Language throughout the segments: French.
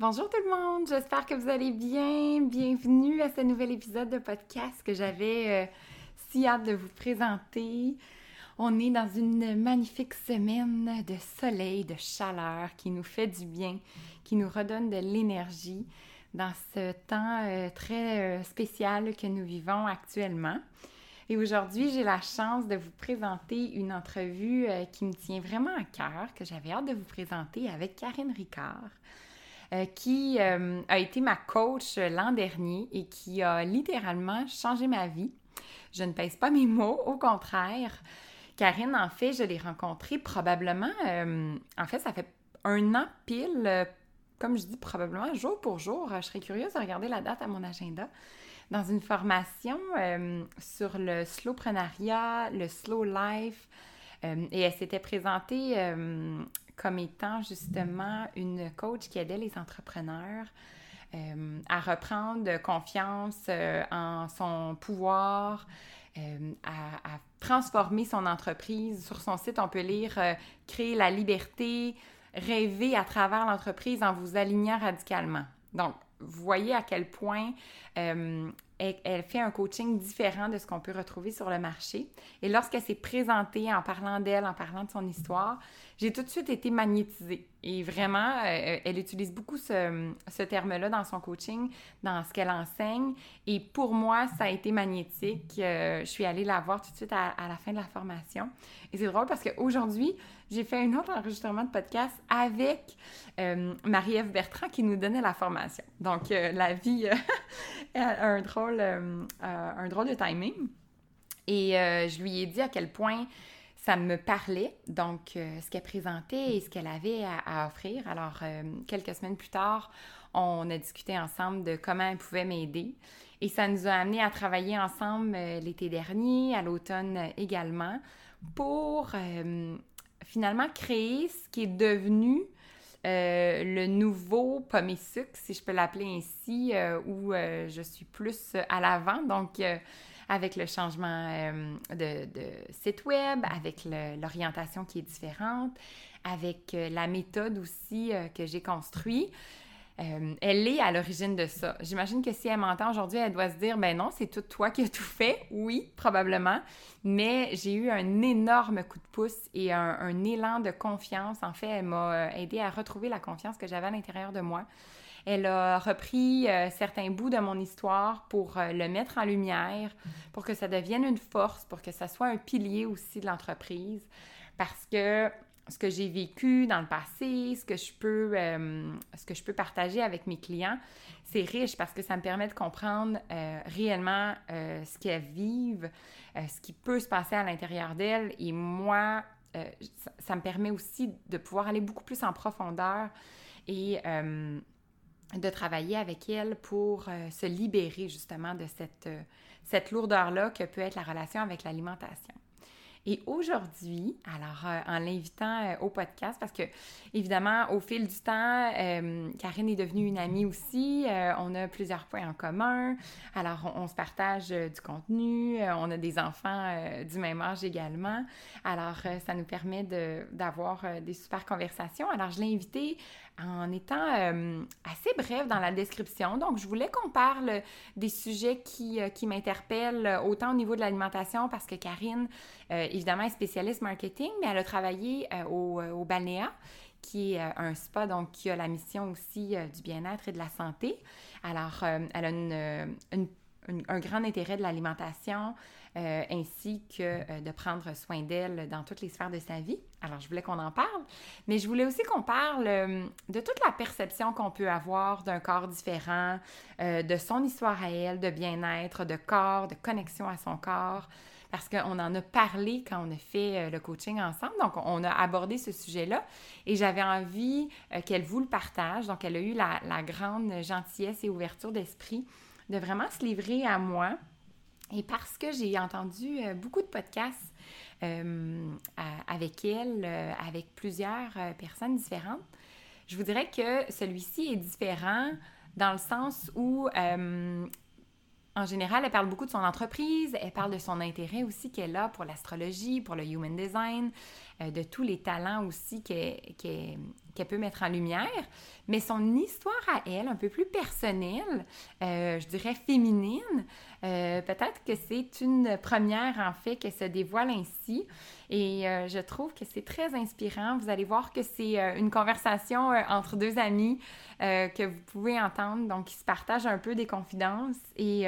Bonjour tout le monde, j'espère que vous allez bien. Bienvenue à ce nouvel épisode de podcast que j'avais euh, si hâte de vous présenter. On est dans une magnifique semaine de soleil, de chaleur qui nous fait du bien, qui nous redonne de l'énergie dans ce temps euh, très euh, spécial que nous vivons actuellement. Et aujourd'hui, j'ai la chance de vous présenter une entrevue qui me tient vraiment à cœur, que j'avais hâte de vous présenter avec Karine Ricard. Euh, qui euh, a été ma coach l'an dernier et qui a littéralement changé ma vie. Je ne pèse pas mes mots, au contraire. Karine, en fait, je l'ai rencontrée probablement, euh, en fait, ça fait un an pile, comme je dis, probablement jour pour jour. Je serais curieuse de regarder la date à mon agenda dans une formation sur le slowprenariat, le slow life. Et elle s'était présentée comme étant justement une coach qui aidait les entrepreneurs euh, à reprendre confiance euh, en son pouvoir, euh, à, transformer son entreprise. Sur son site, on peut lire Créer la liberté, rêver à travers l'entreprise en vous alignant radicalement. Donc, voyez à quel point elle, elle, fait un coaching différent de ce qu'on peut retrouver sur le marché. Et lorsqu'elle s'est présentée en parlant d'elle, en parlant de son histoire, j'ai tout de suite été magnétisée. Et vraiment, euh, elle utilise beaucoup ce, terme-là dans son coaching, dans ce qu'elle enseigne. Et pour moi, ça a été magnétique. Euh, je suis allée la voir tout de suite à, la fin de la formation. Et c'est drôle parce qu'aujourd'hui, j'ai fait un autre enregistrement de podcast avec euh, Marie-Ève Bertrand qui nous donnait la formation. Donc, la vie a un drôle, un drôle de timing. Et je lui ai dit à quel point ça me parlait, donc euh, ce qu'elle présentait et ce qu'elle avait à, offrir. Alors, euh, quelques semaines plus tard, on a discuté ensemble de comment elle pouvait m'aider. Et ça nous a amené à travailler ensemble euh, l'été dernier, à l'automne également, pour finalement créer ce qui est devenu le nouveau pomme sucre, si je peux l'appeler ainsi, où je suis plus à l'avant. Donc, avec le changement euh, de, site web, avec l'orientation qui est différente, avec euh, la méthode aussi euh, que j'ai construite. Elle est à l'origine de ça. J'imagine que si elle m'entend aujourd'hui, elle doit se dire, ben non, c'est tout toi qui as tout fait. Oui, probablement. Mais j'ai eu un énorme coup de pouce et un, élan de confiance. En fait, elle m'a aidé à retrouver la confiance que j'avais à l'intérieur de moi. Elle a repris euh, certains bouts de mon histoire pour euh, le mettre en lumière, pour que ça devienne une force, pour que ça soit un pilier aussi de l'entreprise. Parce que ce que j'ai vécu dans le passé, ce que je peux, euh, ce que je peux partager avec mes clients, c'est riche parce que ça me permet de comprendre réellement ce qu'elles vivent, ce qui peut se passer à l'intérieur d'elles. Et moi, ça, me permet aussi de pouvoir aller beaucoup plus en profondeur et de travailler avec elle pour euh, se libérer justement de cette, euh, cette lourdeur-là que peut être la relation avec l'alimentation. Et aujourd'hui, alors euh, en l'invitant euh, au podcast, parce que évidemment, au fil du temps, euh, Karine est devenue une amie aussi. on a plusieurs points en commun. Alors, on, se partage du contenu. on a des enfants du même âge également. Alors, ça nous permet d'avoir des super conversations. Alors, je l'ai invitée en étant assez brève dans la description. Donc, je voulais qu'on parle des sujets qui, qui m'interpellent autant au niveau de l'alimentation parce que Karine, euh, évidemment, est spécialiste marketing, mais elle a travaillé euh, au, euh, au qui est un spa, donc qui a la mission aussi du bien-être et de la santé. Alors, elle a un grand intérêt de l'alimentation, euh, ainsi que euh, de prendre soin d'elle dans toutes les sphères de sa vie. Alors, je voulais qu'on en parle, mais je voulais aussi qu'on parle euh, de toute la perception qu'on peut avoir d'un corps différent, de son histoire à elle, de bien-être, de corps, de connexion à son corps parce qu'on en a parlé quand on a fait le coaching ensemble. Donc, on a abordé ce sujet-là et j'avais envie qu'elle vous le partage. Donc, elle a eu la, la grande gentillesse et ouverture d'esprit de vraiment se livrer à moi et parce que j'ai entendu euh, beaucoup de podcasts euh, avec elle, euh, avec plusieurs personnes différentes, je vous dirais que celui-ci est différent dans le sens où, en général, elle parle beaucoup de son entreprise, elle parle de son intérêt aussi qu'elle a pour l'astrologie, pour le human design, de tous les talents aussi qu'elle peut mettre en lumière, mais son histoire à elle, un peu plus personnelle, je dirais féminine, euh, peut-être que c'est une première, en fait, que se dévoile ainsi. Et euh, je trouve que c'est très inspirant. Vous allez voir que c'est euh, une conversation entre deux amis que vous pouvez entendre, donc qui se partagent un peu des confidences. Et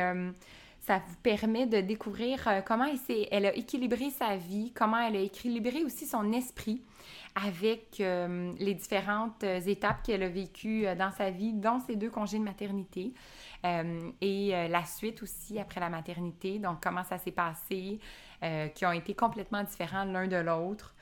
ça vous permet de découvrir comment elle, a équilibré sa vie, comment elle a équilibré aussi son esprit avec les différentes étapes qu'elle a vécues dans sa vie, dont ses deux congés de maternité. Euh, et euh, la suite aussi après la maternité, donc comment ça s'est passé, euh, qui ont été complètement différents l'un de l'autre.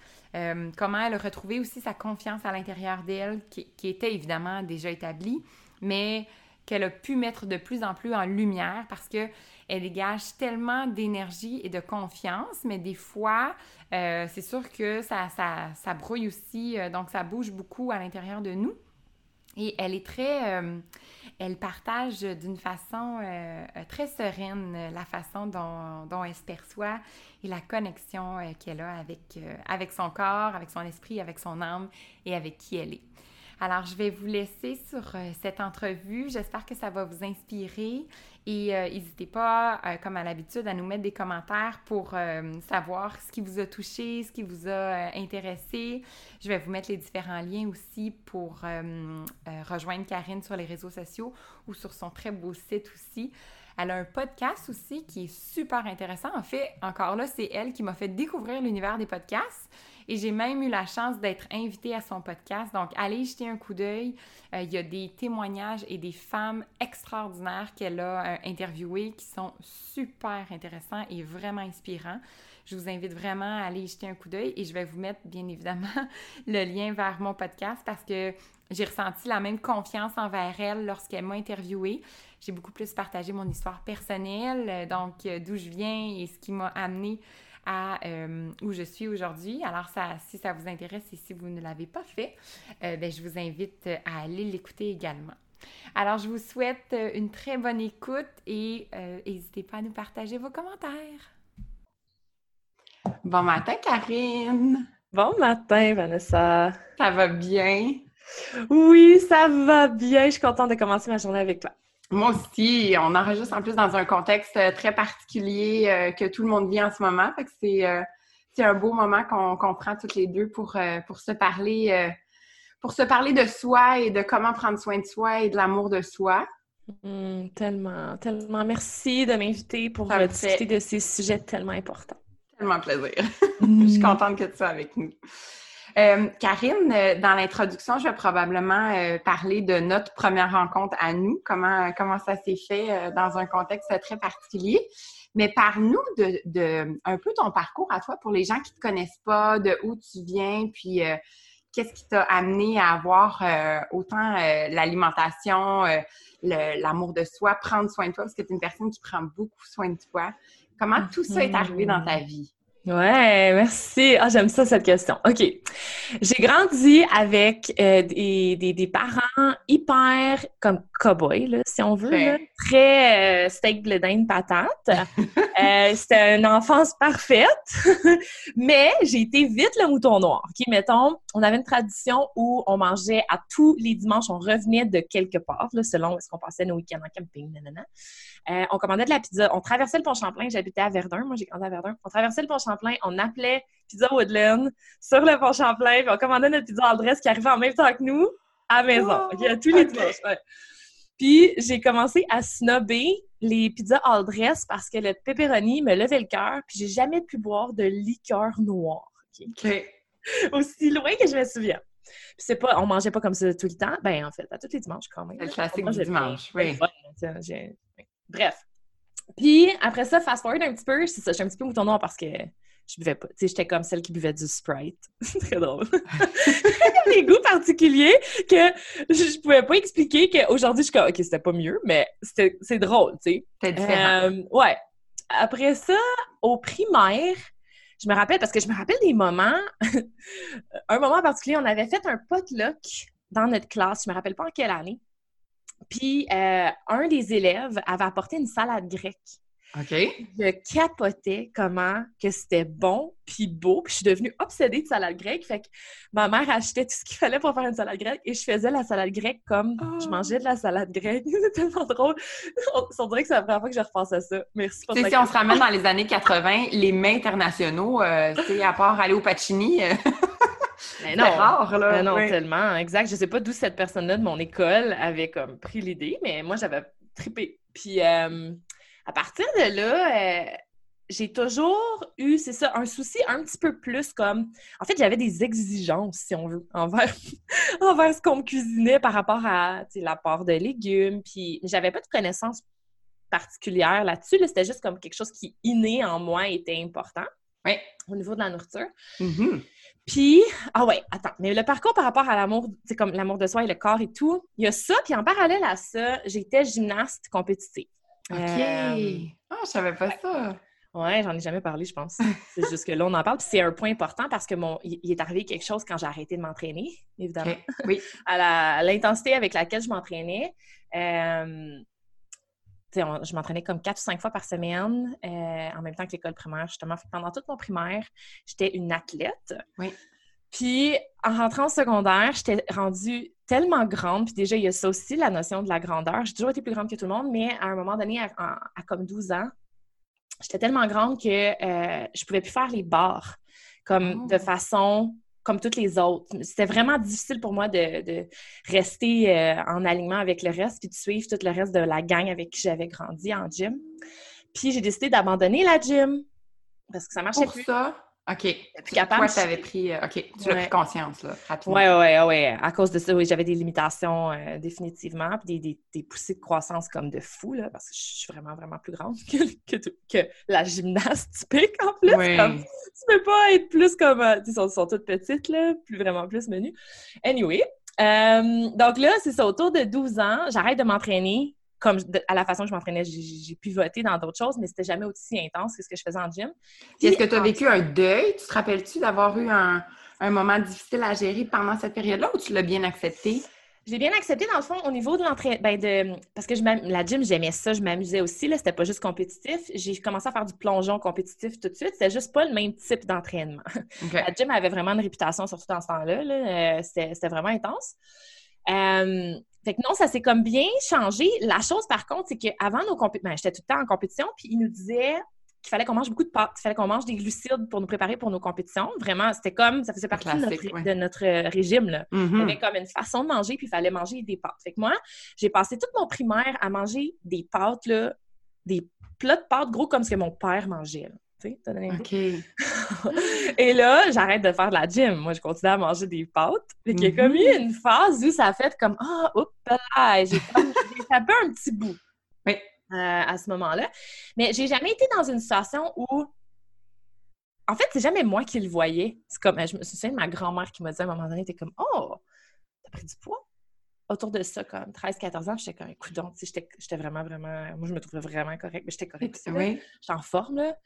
comment elle a retrouvé aussi sa confiance à l'intérieur d'elle, qui, était évidemment déjà établie, mais qu'elle a pu mettre de plus en plus en lumière parce que elle dégage tellement d'énergie et de confiance, mais des fois, c'est sûr que ça, ça, brouille aussi, donc ça bouge beaucoup à l'intérieur de nous. Et elle est très, elle partage d'une façon euh, euh, très sereine euh, la façon dont, elle se perçoit et la connexion qu'elle a avec, avec son corps, avec son esprit, avec son âme et avec qui elle est. Alors, je vais vous laisser sur euh, cette entrevue. J'espère que ça va vous inspirer et euh, n'hésitez pas, euh, comme à l'habitude, à nous mettre des commentaires pour savoir ce qui vous a touché, ce qui vous a intéressé. Je vais vous mettre les différents liens aussi pour rejoindre Karine sur les réseaux sociaux ou sur son très beau site aussi. Elle a un podcast aussi qui est super intéressant. En fait, encore là, c'est elle qui m'a fait découvrir l'univers des podcasts. Et j'ai même eu la chance d'être invitée à son podcast. Donc, allez jeter un coup d'œil. Euh, il y a des témoignages et des femmes extraordinaires qu'elle a euh, interviewées qui sont super intéressants et vraiment inspirants. Je vous invite vraiment à aller jeter un coup d'œil et je vais vous mettre bien évidemment le lien vers mon podcast parce que j'ai ressenti la même confiance envers elle lorsqu'elle m'a interviewée. J'ai beaucoup plus partagé mon histoire personnelle, euh, donc d'où je viens et ce qui m'a amené à euh, où je suis aujourd'hui. Alors, ça, si ça vous intéresse et si vous ne l'avez pas fait, euh, ben, je vous invite à aller l'écouter également. Alors, je vous souhaite euh, une très bonne écoute et n'hésitez pas à nous partager vos commentaires. Bon matin, Karine! Bon matin, Vanessa! Ça va bien? Oui, ça va bien. Je suis contente de commencer ma journée avec toi. Moi aussi, on enregistre en plus dans un contexte euh, très particulier euh, que tout le monde vit en ce moment. Fait que c'est, euh, un beau moment qu'on, prend toutes les deux pour, pour se parler pour se parler de soi et de comment prendre soin de soi et de l'amour de soi. Mmh, tellement, tellement. Merci de m'inviter pour discuter de ces sujets tellement importants. Tellement plaisir. Je suis mmh. contente que tu sois avec nous. Euh, Karine, euh, dans l'introduction, je vais probablement euh, parler de notre première rencontre à nous, comment, comment ça s'est fait dans un contexte très particulier. Mais parle-nous de, un peu ton parcours à toi pour les gens qui ne te connaissent pas, de où tu viens, puis qu'est-ce qui t'a amené à avoir autant l'alimentation, l'amour de soi, prendre soin de toi, parce que tu es une personne qui prend beaucoup soin de toi. Comment tout ça est arrivé dans ta vie? Ouais, merci. Ah, j'aime ça, cette question. OK. J'ai grandi avec euh, des, des, des, parents hyper comme cow-boy, là, si on veut, là, très euh, steak, blé patate. euh, C'était une enfance parfaite, mais j'ai été vite le mouton noir. OK, mettons, on avait une tradition où on mangeait à tous les dimanches, on revenait de quelque part, là, selon est-ce qu'on passait nos week-ends en camping, nanana. Euh, on commandait de la pizza. On traversait le pont Champlain. J'habitais à Verdun. Moi, j'ai grandi à Verdun. On traversait le pont Champlain. On appelait Pizza Woodland sur le pont Champlain. Puis on commandait notre pizza Aldress qui arrivait en même temps que nous à la maison. Oh, tous les dimanches. Puis j'ai commencé à snobber les pizzas all dress parce que le pepperoni me levait le cœur, puis j'ai jamais pu boire de liqueur noire. Aussi loin que je me souviens. Puis c'est pas, on mangeait pas comme ça tout le temps. Ben, en fait, à tous les dimanches quand même. C'est le classique du dimanche, oui. Ouais, tiens, j'ai- Bref. Puis après ça, fast forward un petit peu, c'est ça, je suis un petit peu mouton noir parce que je buvais pas. Tu sais, j'étais comme celle qui buvait du Sprite. C'est très drôle. Des goûts particuliers que je, pouvais pas expliquer qu'aujourd'hui, je suis comme, OK, c'était pas mieux, mais c'était- c'est drôle, tu sais. C'est différent. Euh, ouais. Après ça, au primaire, je me rappelle, parce que je me rappelle des moments, un moment en particulier, on avait fait un potluck dans notre classe, je me rappelle pas en quelle année. Puis, euh, un des élèves avait apporté une salade grecque. OK. Je capotais comment que c'était bon puis beau. Puis je suis devenue obsédée de salade grecque. Fait que ma mère achetait tout ce qu'il fallait pour faire une salade grecque et je faisais la salade grecque comme je Oh. mangeais de la salade grecque. C'était tellement drôle. On, on dirait que c'est la première fois que je repense à ça. Merci pour Tu sais, ta si on se ramène dans les années 80, les mets internationaux, euh, tu sais, à part aller au Pacini, euh, Mais c'est rare, là. Mais non, Oui. tellement. Exact. Je sais pas d'où cette personne-là de mon école avait comme pris l'idée, mais moi, j'avais trippé. Puis, euh, à partir de là, euh, j'ai toujours eu, c'est ça, un souci un petit peu plus comme... En fait, j'avais des exigences, si on veut, envers, envers ce qu'on me cuisinait par rapport à l'apport de légumes. Puis, j'avais pas de connaissances particulières là-dessus. là. C'était juste comme quelque chose qui, inné en moi, était important. Oui. Au niveau de la nourriture. Mhm. Puis, ah ouais, attends, mais le parcours par rapport à l'amour, c'est comme l'amour de soi et le corps et tout, il y a ça, puis en parallèle à ça, j'étais gymnaste compétitive. OK. Euh, Ah, je savais pas ça. ouais, j'en ai jamais parlé, je pense. c'est juste que là, on en parle, puis c'est un point important parce que mon, il est arrivé quelque chose quand j'ai arrêté de m'entraîner, évidemment. Oui. À l'intensité avec laquelle je m'entraînais, euh, on- je m'entraînais comme quatre ou cinq fois par semaine, euh, en même temps que l'école primaire, justement. Pendant toute mon primaire, j'étais une athlète. Oui. Puis, en rentrant au secondaire, j'étais rendue tellement grande. Puis déjà, il y a ça aussi, la notion de la grandeur. J'ai toujours été plus grande que tout le monde, mais à un moment donné, à, à- à comme 12 ans, j'étais tellement grande que euh, je pouvais plus faire les barres comme Oh. de façon comme toutes les autres. C'était vraiment difficile pour moi de, de rester euh, en alignement avec le reste puis de suivre tout le reste de la gang avec qui j'avais grandi en gym. Puis j'ai décidé d'abandonner la gym parce que ça marchait Pour plus. ça, OK. plus capable. Toi, avais pris... euh, OK, tu Ouais. pris conscience, là, rapidement. Ouais, ouais, ouais. À cause de ça, oui, j'avais des limitations euh, définitivement, puis des, des, des poussées de croissance comme de fou, là, parce que je suis vraiment, vraiment plus grande que, que la gymnaste typique, en plus. Oui. Comme, tu peux pas être plus comme... euh, Ils sont, sont toutes petites, là, plus vraiment plus menues. Anyway, euh, donc là, c'est ça, autour de 12 ans, j'arrête de m'entraîner comme de- à la façon que je m'entraînais. J'ai- J'ai j'ai pivoté dans d'autres choses, mais c'était jamais aussi intense que ce que je faisais en gym. Est-ce que tu as vécu un deuil? Tu te rappelles-tu d'avoir eu un, un moment difficile à gérer pendant cette période-là ou tu l'as bien accepté? Je l'ai bien accepté dans le fond au niveau de l'entraînement. Ben de... Parce que je la gym, j'aimais ça, je m'amusais aussi. Là, c'était pas juste compétitif. J'ai commencé à faire du plongeon compétitif tout de suite. C'était juste pas le même type d'entraînement. La gym avait vraiment une réputation, surtout dans ce temps-là. là. Euh, c'était vraiment intense. Euh, fait que non, ça s'est comme bien changé. La chose, par contre, c'est qu'avant nos compétitions, j'étais tout le temps en compétition, puis ils nous disaient qu'il fallait qu'on mange beaucoup de pâtes, qu'il fallait qu'on mange des glucides pour nous préparer pour nos compétitions. Vraiment, c'était comme, ça faisait partie de notre, ouais. de notre euh, régime. Là. Il y Mhm. avait comme une façon de manger, puis il fallait manger des pâtes. Fait que moi, j'ai passé toute mon primaire à manger des pâtes, là, des plats de pâtes gros comme ce que mon père mangeait. là. Tu sais, donné. Et là, j'arrête de faire de la gym. Moi, je continue à manger des pâtes. Fait qu'il y a comme eu une phase où ça a fait comme Ah, oups, là, j'ai tapé un petit bout. Oui. euh, à ce moment-là. Mais j'ai jamais été dans une situation où. En fait, c'est jamais moi qui le voyais. C'est comme, je me souviens de ma grand-mère qui m'a dit à un moment donné, t'es comme, oh, t'as pris du poids? Autour de ça, comme 13-14 ans, j'étais comme, écoute, donc, tu sais, j'étais vraiment, vraiment, moi, je me trouvais vraiment correcte, mais j'étais correcte. Oui. J'étais en forme, là.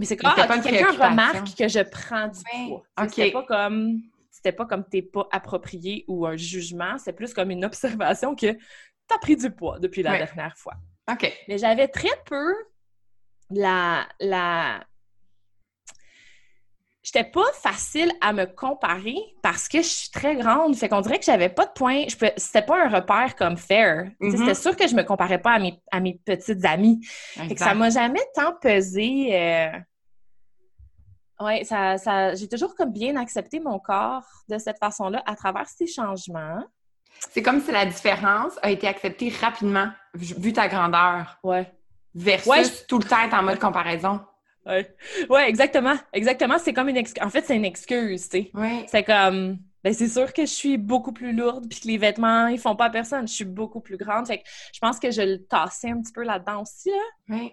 Mais c'est comme, c'était ah, quelqu'un remarque que je prends du poids. C'était pas comme, c'était pas comme t'es pas approprié ou un jugement, c'est plus comme une observation que t'as pris du poids depuis la dernière fois. OK. Mais j'avais très peu la. la... J'étais pas facile à me comparer parce que je suis très grande. Fait qu'on dirait que j'avais pas de point. Je peux... C'était pas un repère comme fair. Sais, Mhm. C'était sûr que je me comparais pas à mes, à mes petites amies. Fait que ça m'a jamais tant pesé. euh, Ouais, ça, ça... j'ai toujours comme bien accepté mon corps de cette façon-là à travers ces changements. C'est comme si la différence a été acceptée rapidement, vu ta grandeur. Ouais. versus tout le temps être en mode comparaison. Ouais. ouais, exactement. Exactement. C'est comme une excuse. En fait, c'est une excuse, tu sais. Ouais. C'est comme, ben c'est sûr que je suis beaucoup plus lourde puis que les vêtements, ils font pas à personne. Je suis beaucoup plus grande. Fait que je pense que je le tassais un petit peu là-dedans aussi, là. Ouais.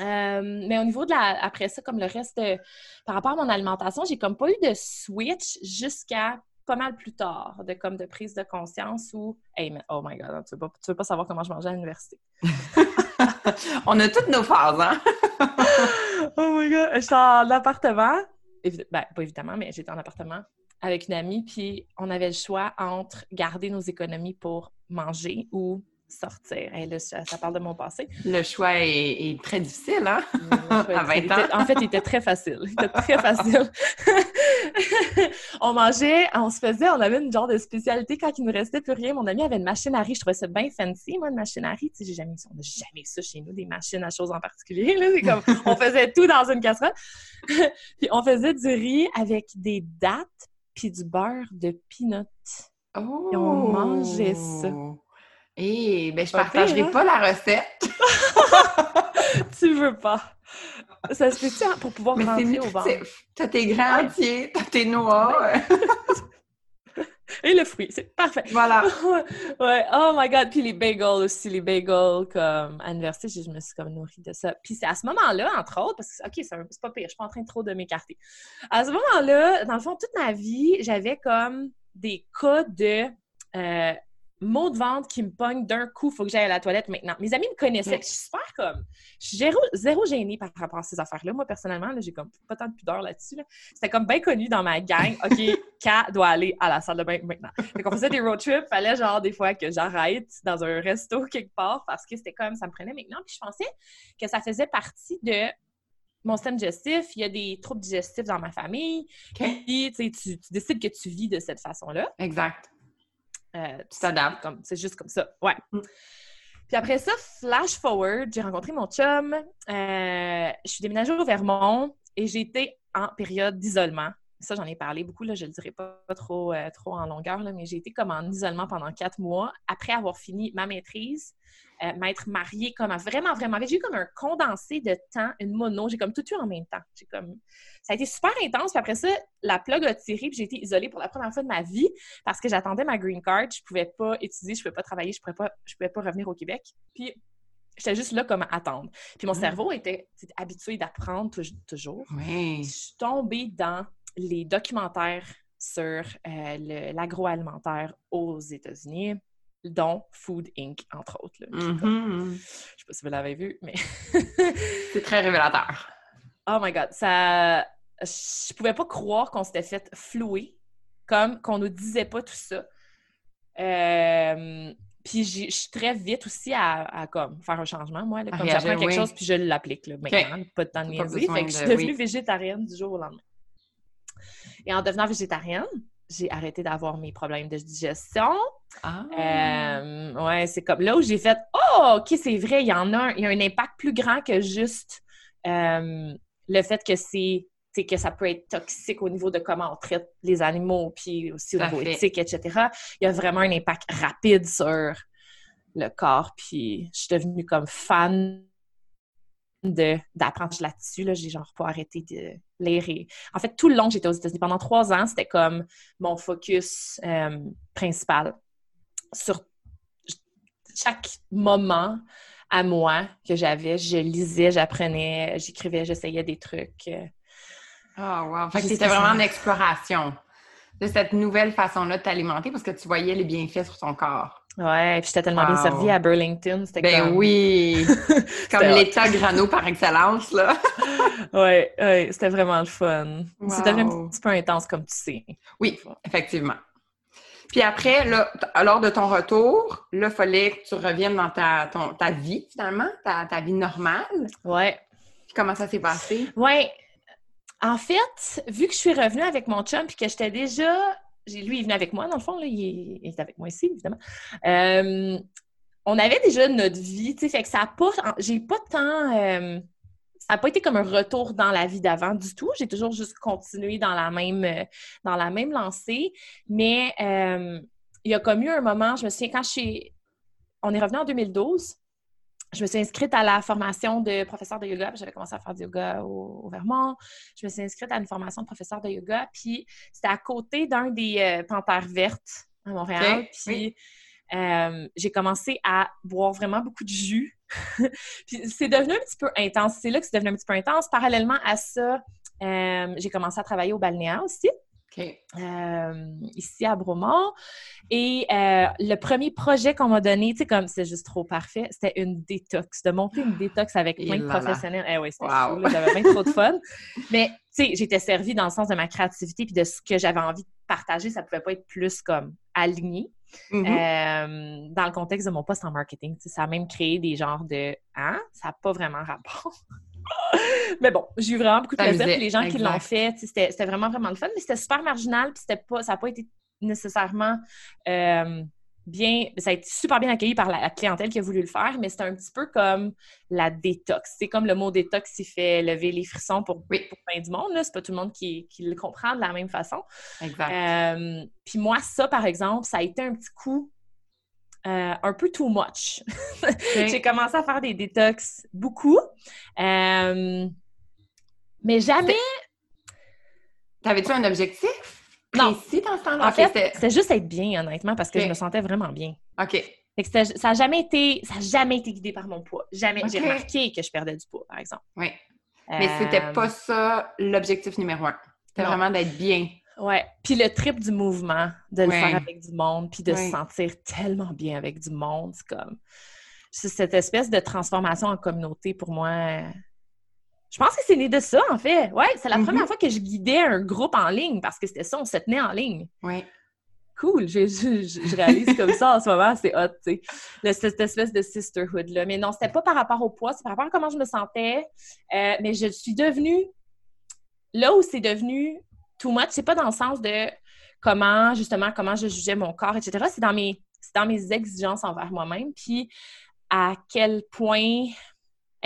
Euh, mais au niveau de la... Après ça, comme le reste, de- par rapport à mon alimentation, j'ai comme pas eu de switch jusqu'à pas mal plus tard, de comme de prise de conscience où... Hey, mais oh my God, tu veux pas, tu veux pas savoir comment je mangeais à l'université. On a toutes nos phases, hein? Oh my god! J'étais en appartement. Évi- ben, pas évidemment, mais j'étais en appartement avec une amie, puis on avait le choix entre garder nos économies pour manger ou sortir. Là, ça, parle de mon passé. Le choix est, est très difficile, hein? À 20 Il était- en fait, il était très facile. Il était très facile. on mangeait, on se faisait, on avait une genre de spécialité quand il nous restait plus rien. Mon ami avait une machine à riz. Je trouvais ça bien fancy, moi, une machine à riz. Tu sais, j'ai jamais, on n'a jamais ça chez nous, des machines à choses en particulier. C'est comme, on faisait tout dans une casserole. puis on faisait du riz avec des dattes puis du beurre de peanut. Oh! Et on mangeait ça. Eh, ben, je Pas partagerai hein? pas la recette. tu veux pas. Ça se fait hein, pour pouvoir Mais rentrer au nutritif. T'as tes grands entiers, t'as tes noix. Et le fruit, c'est parfait. Voilà. Ouais, ouais, oh my god. Puis les bagels aussi, les bagels comme à l'université, je, me suis comme nourrie de ça. Puis c'est à ce moment-là, entre autres, parce que, OK, c'est pas pire, je suis pas en train de trop de m'écarter. À ce moment-là, dans le fond, toute ma vie, j'avais comme des cas de euh, maux de ventre qui me pognent d'un coup, faut que j'aille à la toilette maintenant. Mes amis me connaissaient, puis je suis super comme, je suis zéro, zéro gênée par rapport à ces affaires-là. Moi, personnellement, j'ai comme pas tant de pudeur là-dessus. là. C'était comme bien connu dans ma gang. OK, Kat doit aller à la salle de bain maintenant. Fait qu'on faisait des road trips, fallait genre des fois que j'arrête dans un resto quelque part parce que c'était comme ça me prenait maintenant. Puis je pensais que ça faisait partie de mon système digestif. Il y a des troubles digestifs dans ma famille. Puis tu décides que tu vis de cette façon-là. Exact. Euh, Tu t'adaptes. comme c'est juste comme ça. Ouais. Mm. Puis après ça, flash forward, j'ai rencontré mon chum. Euh, je suis déménagée au Vermont et j'ai été en période d'isolement. Ça, j'en ai parlé beaucoup, là, je ne le dirai pas trop, euh, trop en longueur, là, mais j'ai été comme en isolement pendant quatre mois après avoir fini ma maîtrise, euh, m'être mariée comme à vraiment, vraiment vite. J'ai eu comme un condensé de temps, une mono. J'ai comme tout eu en même temps. J'ai comme... Ça a été super intense. Puis après ça, la plug a tiré, puis j'ai été isolée pour la première fois de ma vie parce que j'attendais ma green card. Je pouvais pas étudier, je pouvais pas travailler, je pouvais pas, je pouvais pas revenir au Québec. Puis j'étais juste là comme à attendre. Puis mon Mm. cerveau était, était habitué d'apprendre tou- toujours. Oui. Je suis tombée dans les documentaires sur euh, l'agroalimentaire aux États-Unis, dont Food Inc., entre autres. là. Mhm. Je sais pas si vous l'avez vu, mais C'est très révélateur. oh my God, ça... Je pouvais pas croire qu'on s'était fait flouer, comme qu'on nous disait pas tout ça. Euh, Puis j'ai- je suis très vite aussi à, à, comme faire un changement, moi. Là, comme j'apprends quelque oui. chose, puis je l'applique maintenant. Pas de temps de niaiser. Fait que je suis de- devenue végétarienne du jour au lendemain. Et en devenant végétarienne, j'ai arrêté d'avoir mes problèmes de digestion. Ah. Euh, ouais, c'est comme là où j'ai fait Oh, OK, c'est vrai, il y en a un, il y a un impact plus grand que juste euh, le fait que c'est que ça peut être toxique au niveau de comment on traite les animaux, puis aussi au niveau éthique, etc. Il y a vraiment un impact rapide sur le corps, puis je suis devenue comme fan de d'apprendre là-dessus. Là. J'ai genre pas arrêté de En fait, tout le long que j'étais aux États-Unis, pendant trois ans, c'était comme mon focus euh, principal sur chaque moment à moi que j'avais. Je lisais, j'apprenais, j'écrivais, j'essayais des trucs. Ah, wow. Fait que Jusqu'à c'était vraiment en exploration de cette nouvelle façon-là de t'alimenter parce que tu voyais les bienfaits sur ton corps. Ouais, puis j'étais tellement bien servie à Burlington. C'était Ben comme... oui! Comme C'était l'état grano par excellence, là. Ouais, ouais, c'était vraiment le fun. Wow. un petit peu intense, comme tu sais. Oui, effectivement. Puis après, là, lors de ton retour, là, il fallait que tu reviennes dans ta, ton- ta vie, finalement, ta, ta vie normale. Ouais. Puis comment ça s'est passé? Ouais. En fait, vu que je suis revenue avec mon chum puis que j'étais déjà. Lui, il venu avec moi, dans le fond, là, il, est, avec moi ici, évidemment. Euh, on avait déjà notre vie, tu sais, fait que ça a pas. J'ai pas tant. euh, ça n'a pas été comme un retour dans la vie d'avant du tout. J'ai toujours juste continué dans la même, euh, dans la même lancée. Mais il y a comme eu un moment, je me souviens, quand je suis. On est revenu en 2012. Je me suis inscrite à la formation de professeur de yoga. J'avais commencé à faire du yoga au, Vermont. Je me suis inscrite à une formation de professeur de yoga. Puis c'était à côté d'un des euh, panthères vertes à Montréal. Puis euh, j'ai commencé à boire vraiment beaucoup de jus. puis c'est devenu un petit peu intense. C'est là que c'est devenu un petit peu intense. Parallèlement à ça, euh, j'ai commencé à travailler au balnéa aussi. Euh, ici à Bromont. Et euh, le premier projet qu'on m'a donné, tu sais, comme c'est juste trop parfait, c'était une détox, de monter une détox avec plein de professionnels. Eh oui, c'était wow. j'avais bien trop de fun. Mais, tu sais, j'étais servie dans le sens de ma créativité puis de ce que j'avais envie de partager, ça pouvait pas être plus comme aligné. Mm-hmm. Euh, dans le contexte de mon poste en marketing, ça a même créé des genres de « hein? Ça n'a pas vraiment rapport. Mais bon, j'ai eu vraiment beaucoup de plaisir. les gens qui l'ont fait, c'était vraiment, vraiment le fun. Mais c'était super marginal, puis pas, ça n'a pas été nécessairement euh, bien. Ça a été super bien accueilli par la, clientèle qui a voulu le faire, mais c'était un petit peu comme la détox. C'est comme le mot détox, il fait lever les frissons pour, oui. pour plein du monde. C'est pas tout le monde qui, le comprend de la même façon. Exact. Euh, puis moi, ça, par exemple, ça a été un petit coup euh, un peu too much. j'ai commencé à faire des détox beaucoup, euh, mais jamais. T'avais-tu un objectif non. précis dans ce temps-là? En fait, c'était juste être bien, honnêtement, parce que je me sentais vraiment bien. OK. ça n'a jamais été, ça jamais été guidé par mon poids. Jamais. J'ai remarqué que je perdais du poids, par exemple. Oui. Mais c'était euh, pas ça l'objectif numéro un. C'était vraiment d'être bien. Ouais. Puis le trip du mouvement, de le faire avec du monde, puis de se sentir tellement bien avec du monde, c'est comme. cette espèce de transformation en communauté, pour moi. Je pense que c'est né de ça, en fait. Ouais, c'est la mm-hmm. première fois que je guidais un groupe en ligne parce que c'était ça, on se tenait en ligne. Ouais. Cool, je, je, réalise comme ça en ce moment, c'est hot, tu sais. Cette espèce de sisterhood-là. Mais non, c'était pas par rapport au poids, c'est par rapport à comment je me sentais. Euh, mais je suis devenue. Là où c'est devenu too much, c'est pas dans le sens de comment, justement, comment je jugeais mon corps, etc. C'est dans mes, dans mes exigences envers moi-même, puis à quel point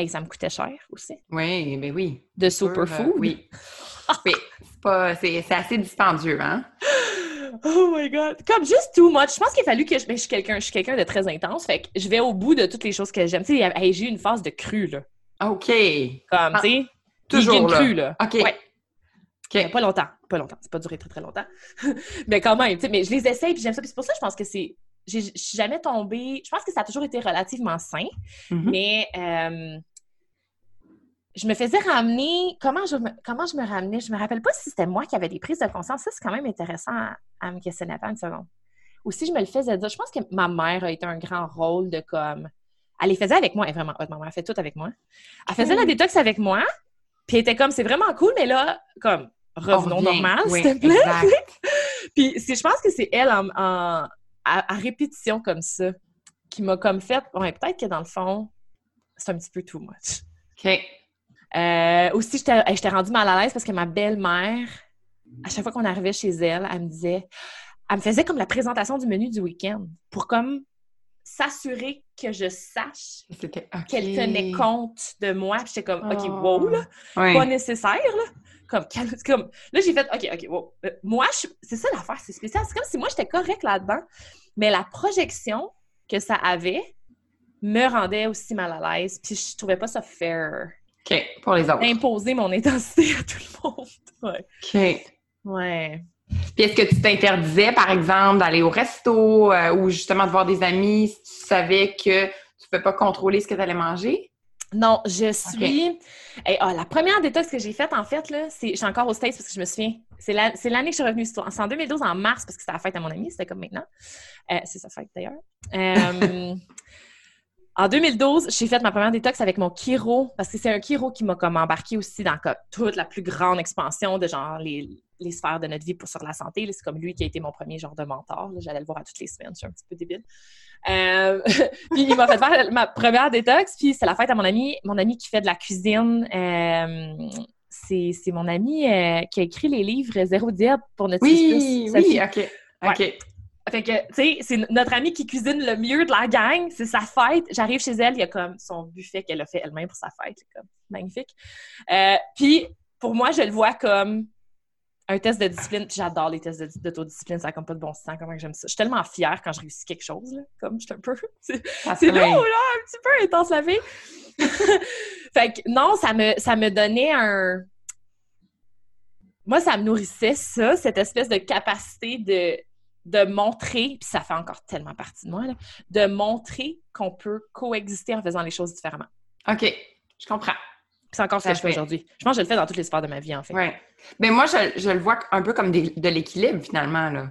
ça me coûtait cher aussi. Oui, mais ben oui. De superfood. oui. c'est assez dispendieux, hein? Oh my God! Comme juste too much. Je pense qu'il a fallu que je. Ben, je suis quelqu'un quelqu'un de très intense. Fait que je vais au bout de toutes les choses que j'aime. Tu sais, j'ai eu une phase de cru, là. OK. Comme, tu sais. Toujours. Là. cru, là. OK. Pas longtemps. Pas longtemps. C'est pas duré très, très longtemps. mais quand même, tu sais, mais je les essaye puis j'aime ça. Puis c'est pour ça que je pense que c'est. Je suis jamais tombée. Je pense que ça a toujours été relativement sain, mm-hmm. mais euh, je me faisais ramener. Comment je, me... comment je me ramenais? Je me rappelle pas si c'était moi qui avais des prises de conscience. Ça, c'est quand même intéressant à, me questionner. Attends une seconde. Ou si je me le faisais dire, je pense que ma mère a été un grand rôle de comme. Elle les faisait avec moi, elle vraiment Ma mère fait tout avec moi. Elle faisait la détox avec moi, puis elle était comme, c'est vraiment cool, mais là, comme, revenons normal, s'il te plaît. Puis je pense que c'est elle en, à, répétition comme ça qui m'a comme fait. Ouais, peut-être que dans le fond, c'est un petit peu too much. OK. Euh, aussi, j'étais rendue mal à l'aise parce que ma belle-mère, à chaque fois qu'on arrivait chez elle, elle me disait, elle me faisait comme la présentation du menu du week-end pour comme s'assurer que je sache qu'elle tenait compte de moi. J'étais comme, OK, wow, là, pas nécessaire, là. Comme, comme là, j'ai fait, OK, OK, wow. Euh, moi, c'est ça l'affaire, c'est spécial. C'est comme si moi, j'étais correcte là-dedans, mais la projection que ça avait me rendait aussi mal à l'aise, puis je trouvais pas ça fair. OK, pour les autres. Imposer mon intensité à tout le monde. Ouais. OK. Ouais. Puis est-ce que tu t'interdisais, par exemple, d'aller au resto euh, ou justement de voir des amis si tu savais que tu ne pouvais pas contrôler ce que tu allais manger? Non, je suis. Ah, la première détox que j'ai faite, en fait, là, c'est. Je suis encore au States parce que je me souviens. C'est l'année que je suis revenue. C'est en 2012, en mars, parce que c'était la fête à mon ami. C'était comme maintenant. Euh, c'est sa fête d'ailleurs. Euh, en 2012, j'ai fait ma première détox avec mon chiro, parce que c'est un chiro qui m'a comme embarqué aussi dans toute la plus grande expansion de genre les, les sphères de notre vie pour sur la santé. C'est comme lui qui a été mon premier genre de mentor. J'allais le voir à toutes les semaines. Je suis un petit peu débile. Euh, puis il m'a fait faire ma première détox. Puis c'est la fête à mon ami, mon ami qui fait de la cuisine. Euh, c'est, mon ami euh, qui a écrit les livres Zéro diète pour notre Oui, oui, OK. OK. Fait que, tu sais, c'est notre ami qui cuisine le mieux de la gang. C'est sa fête. J'arrive chez elle, il y a comme son buffet qu'elle a fait elle-même pour sa fête. C'est comme magnifique. puis, pour moi, je le vois comme un test de discipline. J'adore les tests d'autodiscipline, ça n'a comme pas de bon sens, comment j'aime ça. Je suis tellement fière quand je réussis quelque chose, là, comme je suis un peu... C'est là, là, un petit peu intense la vie. fait que non, ça me, ça me donnait un... Moi, ça me nourrissait, ça, cette espèce de capacité de, de montrer, puis ça fait encore tellement partie de moi, là, de montrer qu'on peut coexister en faisant les choses différemment. OK, je comprends. C'est encore ce que je fais aujourd'hui. Je pense que je le fais dans toutes les sphères de ma vie, en fait. Oui. Mais moi, je, le vois un peu comme de l'équilibre, finalement. là.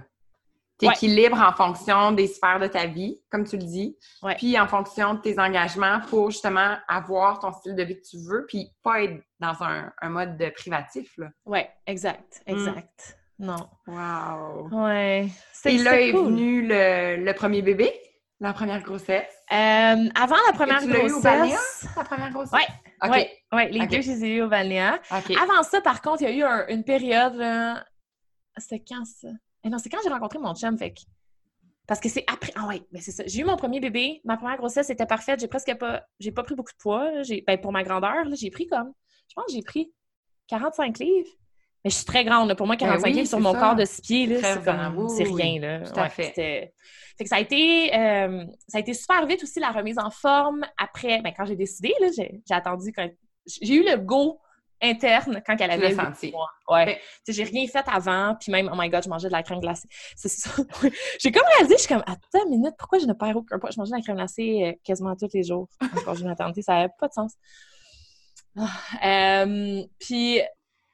Tu équilibres en fonction des sphères de ta vie, comme tu le dis, puis en fonction de tes engagements pour justement avoir ton style de vie que tu veux, puis pas être dans un, mode de privatif. Oui, exact, mm. exact. Non. Wow! Ouais. Et là est venu le, premier bébé, la première grossesse. Euh, avant la première grossesse. la première grossesse? Oui. Oui, ouais, les deux, je les ai eu au balnéa. Avant ça, par contre, il y a eu une période. C'était quand ça? Eh non, c'est quand j'ai rencontré mon chum, fait Parce que c'est après. Ah ouais, mais c'est ça. J'ai eu mon premier bébé. Ma première grossesse était parfaite. J'ai presque pas. J'ai pas pris beaucoup de poids. Ben, pour ma grandeur, j'ai pris comme. Je pense que j'ai pris 45 livres. Mais je suis très grande. Pour moi, 45 ben livres sur mon corps de 6 pieds, c'est rien. Là. Tout à fait. Fait que ça a été, euh, ça a été super vite aussi la remise en forme. Après, ben, quand j'ai décidé, j'ai, attendu quand j'ai eu le go interne quand elle avait senti. Ouais. J'ai rien fait avant, puis même, oh my god, je mangeais de la crème glacée. C'est ça. j'ai comme réalisé, je suis comme, attends une minute, pourquoi je ne perds aucun poids? Je mangeais de la crème glacée euh, quasiment tous les jours quand j'ai maternité, ça n'avait pas de sens. Ah, euh, puis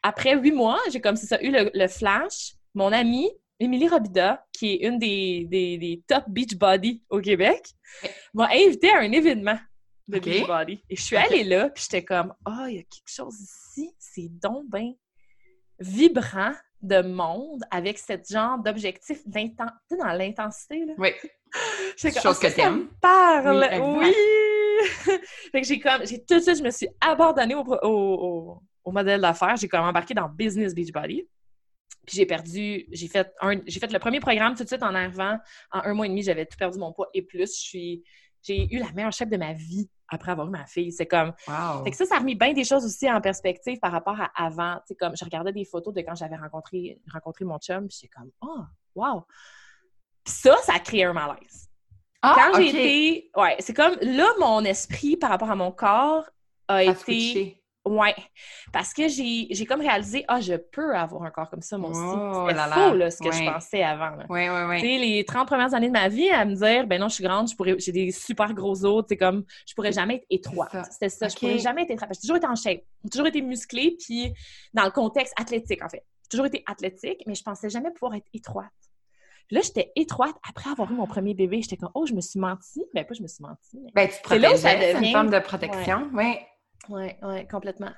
après huit mois, j'ai comme c'est ça eu le, le flash. Mon amie Émilie Robida, qui est une des, des, top beach body au Québec, m'a invité à un événement de beach body. Et je suis allée là, puis j'étais comme, oh, il y a quelque chose ici, c'est donc bien vibrant de monde avec ce genre d'objectif d'intensité dans l'intensité. Oui. C'est chose que ça me parle. Oui. fait que j'ai comme, j'ai tout de suite, je me suis abandonnée au, au, au modèle d'affaires. J'ai comme embarqué dans Business Beachbody. Puis j'ai perdu, j'ai fait un, j'ai fait le premier programme tout de suite en arrivant. En un mois et demi, j'avais tout perdu mon poids et plus. Je suis, j'ai eu la meilleure chef de ma vie après avoir eu ma fille. C'est comme. Wow. que ça, ça a remis bien des choses aussi en perspective par rapport à avant. Tu comme je regardais des photos de quand j'avais rencontré, rencontré mon chum, puis j'étais comme, oh, wow. Puis ça, ça a créé un malaise. Ah, quand j'ai été. Ouais, c'est comme là, mon esprit par rapport à mon corps a été. Ouais, parce que j'ai comme réalisé, ah, je peux avoir un corps comme ça, moi aussi. Oh C'était faux, là, ce que je pensais avant. Oui, oui, oui. Tu sais, les 30 premières années de ma vie, à me dire, ben non, je suis grande, j'ai des super gros os, tu comme, je pourrais jamais être étroite. C'était ça, je pourrais jamais être étroite. J'ai toujours été en shape, j'ai toujours été musclée, puis dans le contexte athlétique, en fait. J'ai toujours été athlétique, mais je pensais jamais pouvoir être étroite. Puis là, j'étais étroite après avoir eu mon premier bébé. J'étais comme, oh, je me suis menti. Ben, pas je me suis menti. Ben, tu te protégeais, c'est une forme de protection, oui. Oui, oui, complètement.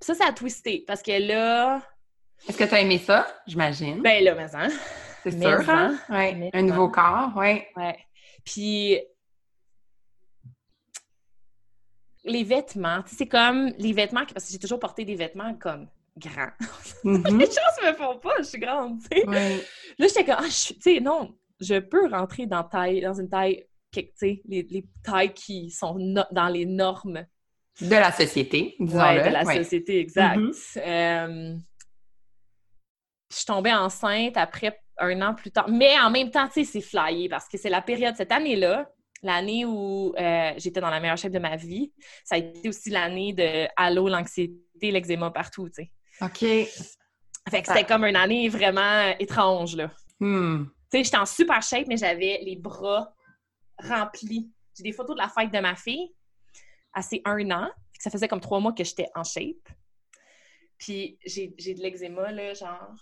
Puis ça, ça a twisté parce que là. Est-ce que tu as aimé ça, j'imagine? Ben là, mais hein. C'est sûr, hein? Oui. Un nouveau corps, oui. Oui. Puis. Les vêtements, c'est comme les vêtements, parce que j'ai toujours porté des vêtements comme grands. Mm-hmm. les choses me font pas, je suis grande, tu sais. Là, j'étais comme, ah, tu sais, non, je peux rentrer dans, taille, dans une taille, tu sais, les, les tailles qui sont dans les normes de la société, disons-le. de la société, exact. Mm-hmm. Euh, je suis tombée enceinte après un an plus tard. Mais en même temps, tu sais, c'est flyé parce que c'est la période, cette année-là, l'année où euh, j'étais dans la meilleure shape de ma vie. Ça a été aussi l'année de Allô, l'anxiété, l'eczéma partout, tu sais. OK. Fait que c'était comme une année vraiment étrange, là. Hmm. Tu sais, j'étais en super shape, mais j'avais les bras remplis. J'ai des photos de la fête de ma fille assez un an. Ça faisait comme trois mois que j'étais en shape. Puis j'ai de l'eczéma, là, genre.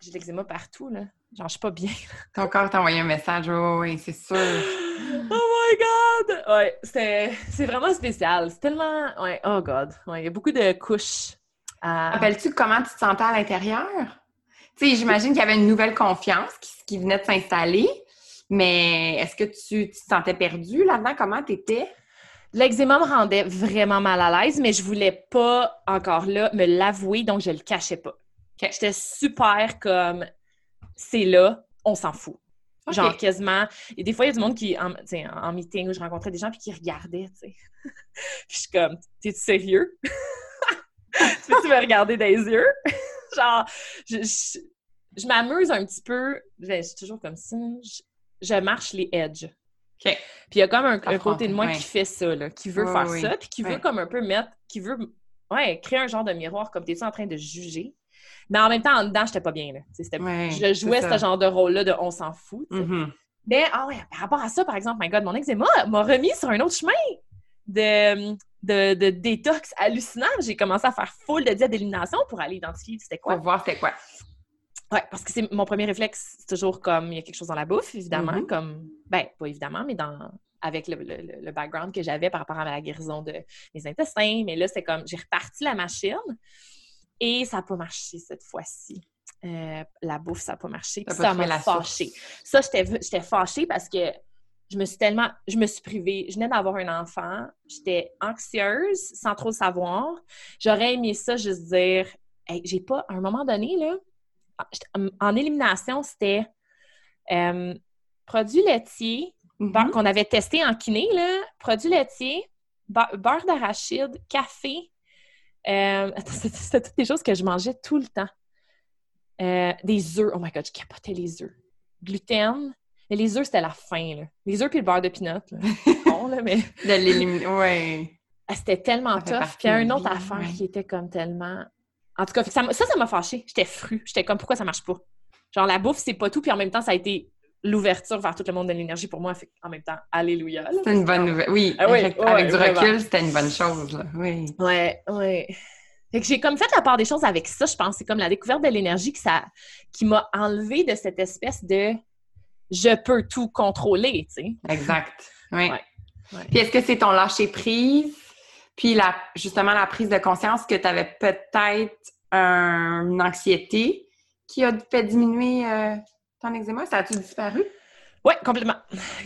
J'ai de l'eczéma partout, là. Genre, je suis pas bien. Ton corps t'a envoyé un message, oui, c'est sûr. oh my God! Ouais, c'est vraiment spécial. C'est tellement. Ouais, oh God. Ouais, il y a beaucoup de couches. Rappelles-tu comment tu te sentais à l'intérieur? Tu sais, j'imagine qu'il y avait une nouvelle confiance qui, qui venait de s'installer, mais est-ce que tu, tu, te sentais perdu là-dedans? Comment t'étais? L'eczéma me rendait vraiment mal à l'aise, mais je voulais pas encore là me l'avouer, donc je le cachais pas. J'étais super comme c'est là, on s'en fout. Genre quasiment. Et des fois, il y a du monde qui, en, en meeting où je rencontrais des gens puis qui regardaient, tu sais. je suis comme, t'es sérieux? tu veux me regarder des yeux? genre, je, je, m'amuse un petit peu. Ben, je suis toujours comme ça. Je, marche les edges. Puis il y a comme un, côté de moi qui fait ça, là, qui veut faire ça, puis qui veut comme un peu mettre, qui veut ouais, créer un genre de miroir, comme t'es-tu en train de juger? Mais en même temps, en dedans, j'étais pas bien. Là. je jouais ce genre de rôle-là de on s'en fout. Mm-hmm. Mais ah ouais, par rapport à ça, par exemple, my God, mon eczéma m'a remis sur un autre chemin de, de, de détox hallucinant. J'ai commencé à faire full de diète d'élimination pour aller identifier c'était quoi. Pour voir c'était quoi. Ouais, parce que c'est mon premier réflexe, c'est toujours comme il y a quelque chose dans la bouffe, évidemment, mm-hmm. comme ben pas évidemment, mais dans avec le, le, background que j'avais par rapport à la guérison de mes intestins. Mais là, c'est comme j'ai reparti la machine et ça n'a pas marché cette fois-ci. Euh, la bouffe, ça n'a pas marché. ça m'a fâchée. Ça, j'étais fâchée parce que je me suis tellement, je me suis privée. Je venais d'avoir un enfant, j'étais anxieuse sans trop savoir. J'aurais aimé ça juste dire, j'ai pas, à un moment donné, là, en élimination, c'était euh, produits laitiers mm-hmm. qu'on avait testé en kiné, là, produits laitiers, beurre d'arachide, café. Euh, c'était toutes des choses que je mangeais tout le temps. Euh, des œufs. Oh my god, je capotais les œufs. Gluten. Mais les œufs, c'était la fin, là. Les œufs puis le beurre de pinot, bon, là, mais... De l'éliminer, ouais. Ah, c'était tellement tough. Puis il y a une autre affaire qui était comme tellement... En tout cas, ça, ça m'a fâchée. J'étais fru. J'étais comme, pourquoi ça marche pas? Genre, la bouffe, c'est pas tout. Puis en même temps, ça a été l'ouverture vers tout le monde de l'énergie pour moi. en même temps, alléluia. C'est une bonne nouvelle. Oui, ah avec, du recul, c'était une bonne chose. Là. Oui. Ouais, ouais. Fait que j'ai comme fait la part des choses avec ça, je pense. C'est comme la découverte de l'énergie qui, ça, qui m'a enlevé de cette espèce de je peux tout contrôler, tu sais. Exact. Oui. Puis est-ce que c'est ton lâcher prise, puis la, justement la prise de conscience que tu avais peut-être une anxiété qui a fait diminuer euh, ton eczéma? Ça a-tu disparu? Oui, complètement.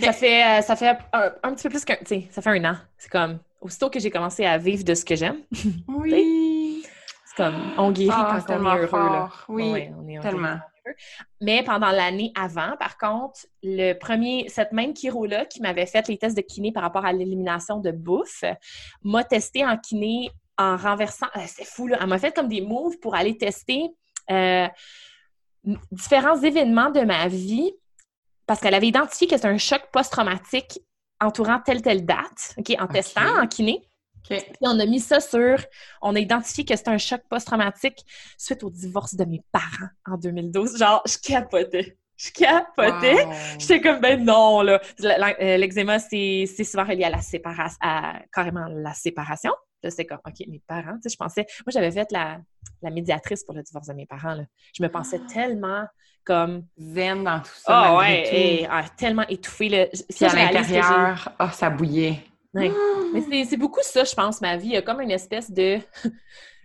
Ça fait, euh, ça fait un, un, petit peu plus qu'un, ça fait un an. C'est comme, aussitôt que j'ai commencé à vivre de ce que j'aime. Oui comme on guérit ah, quand on est heureux. Là. Oui, on est, tellement. Mais pendant l'année avant, par contre, le premier, cette même chiro-là qui m'avait fait les tests de kiné par rapport à l'élimination de bouffe, m'a testé en kiné en renversant. Euh, c'est fou, là. Elle m'a fait comme des moves pour aller tester euh, différents événements de ma vie parce qu'elle avait identifié que c'était un choc post-traumatique entourant telle telle date, OK, en testant en kiné. Puis on a mis ça sur, on a identifié que c'était un choc post-traumatique suite au divorce de mes parents en 2012. Genre, je capotais. Je capotais. J'étais comme, ben non, là. Euh, l'eczéma, c'est souvent relié à la séparation, à carrément la séparation. Là, c'est comme, OK, mes parents, tu sais, je pensais, moi, j'avais fait la, la, médiatrice pour le divorce de mes parents, là. Je me pensais ah. tellement comme... Zen dans tout ça. Oh, ouais, et, ah, tellement étouffée, là. Puis à l'intérieur, oh, ça bouillait. Mais c'est beaucoup ça, je pense, ma vie. Il y a comme une espèce de.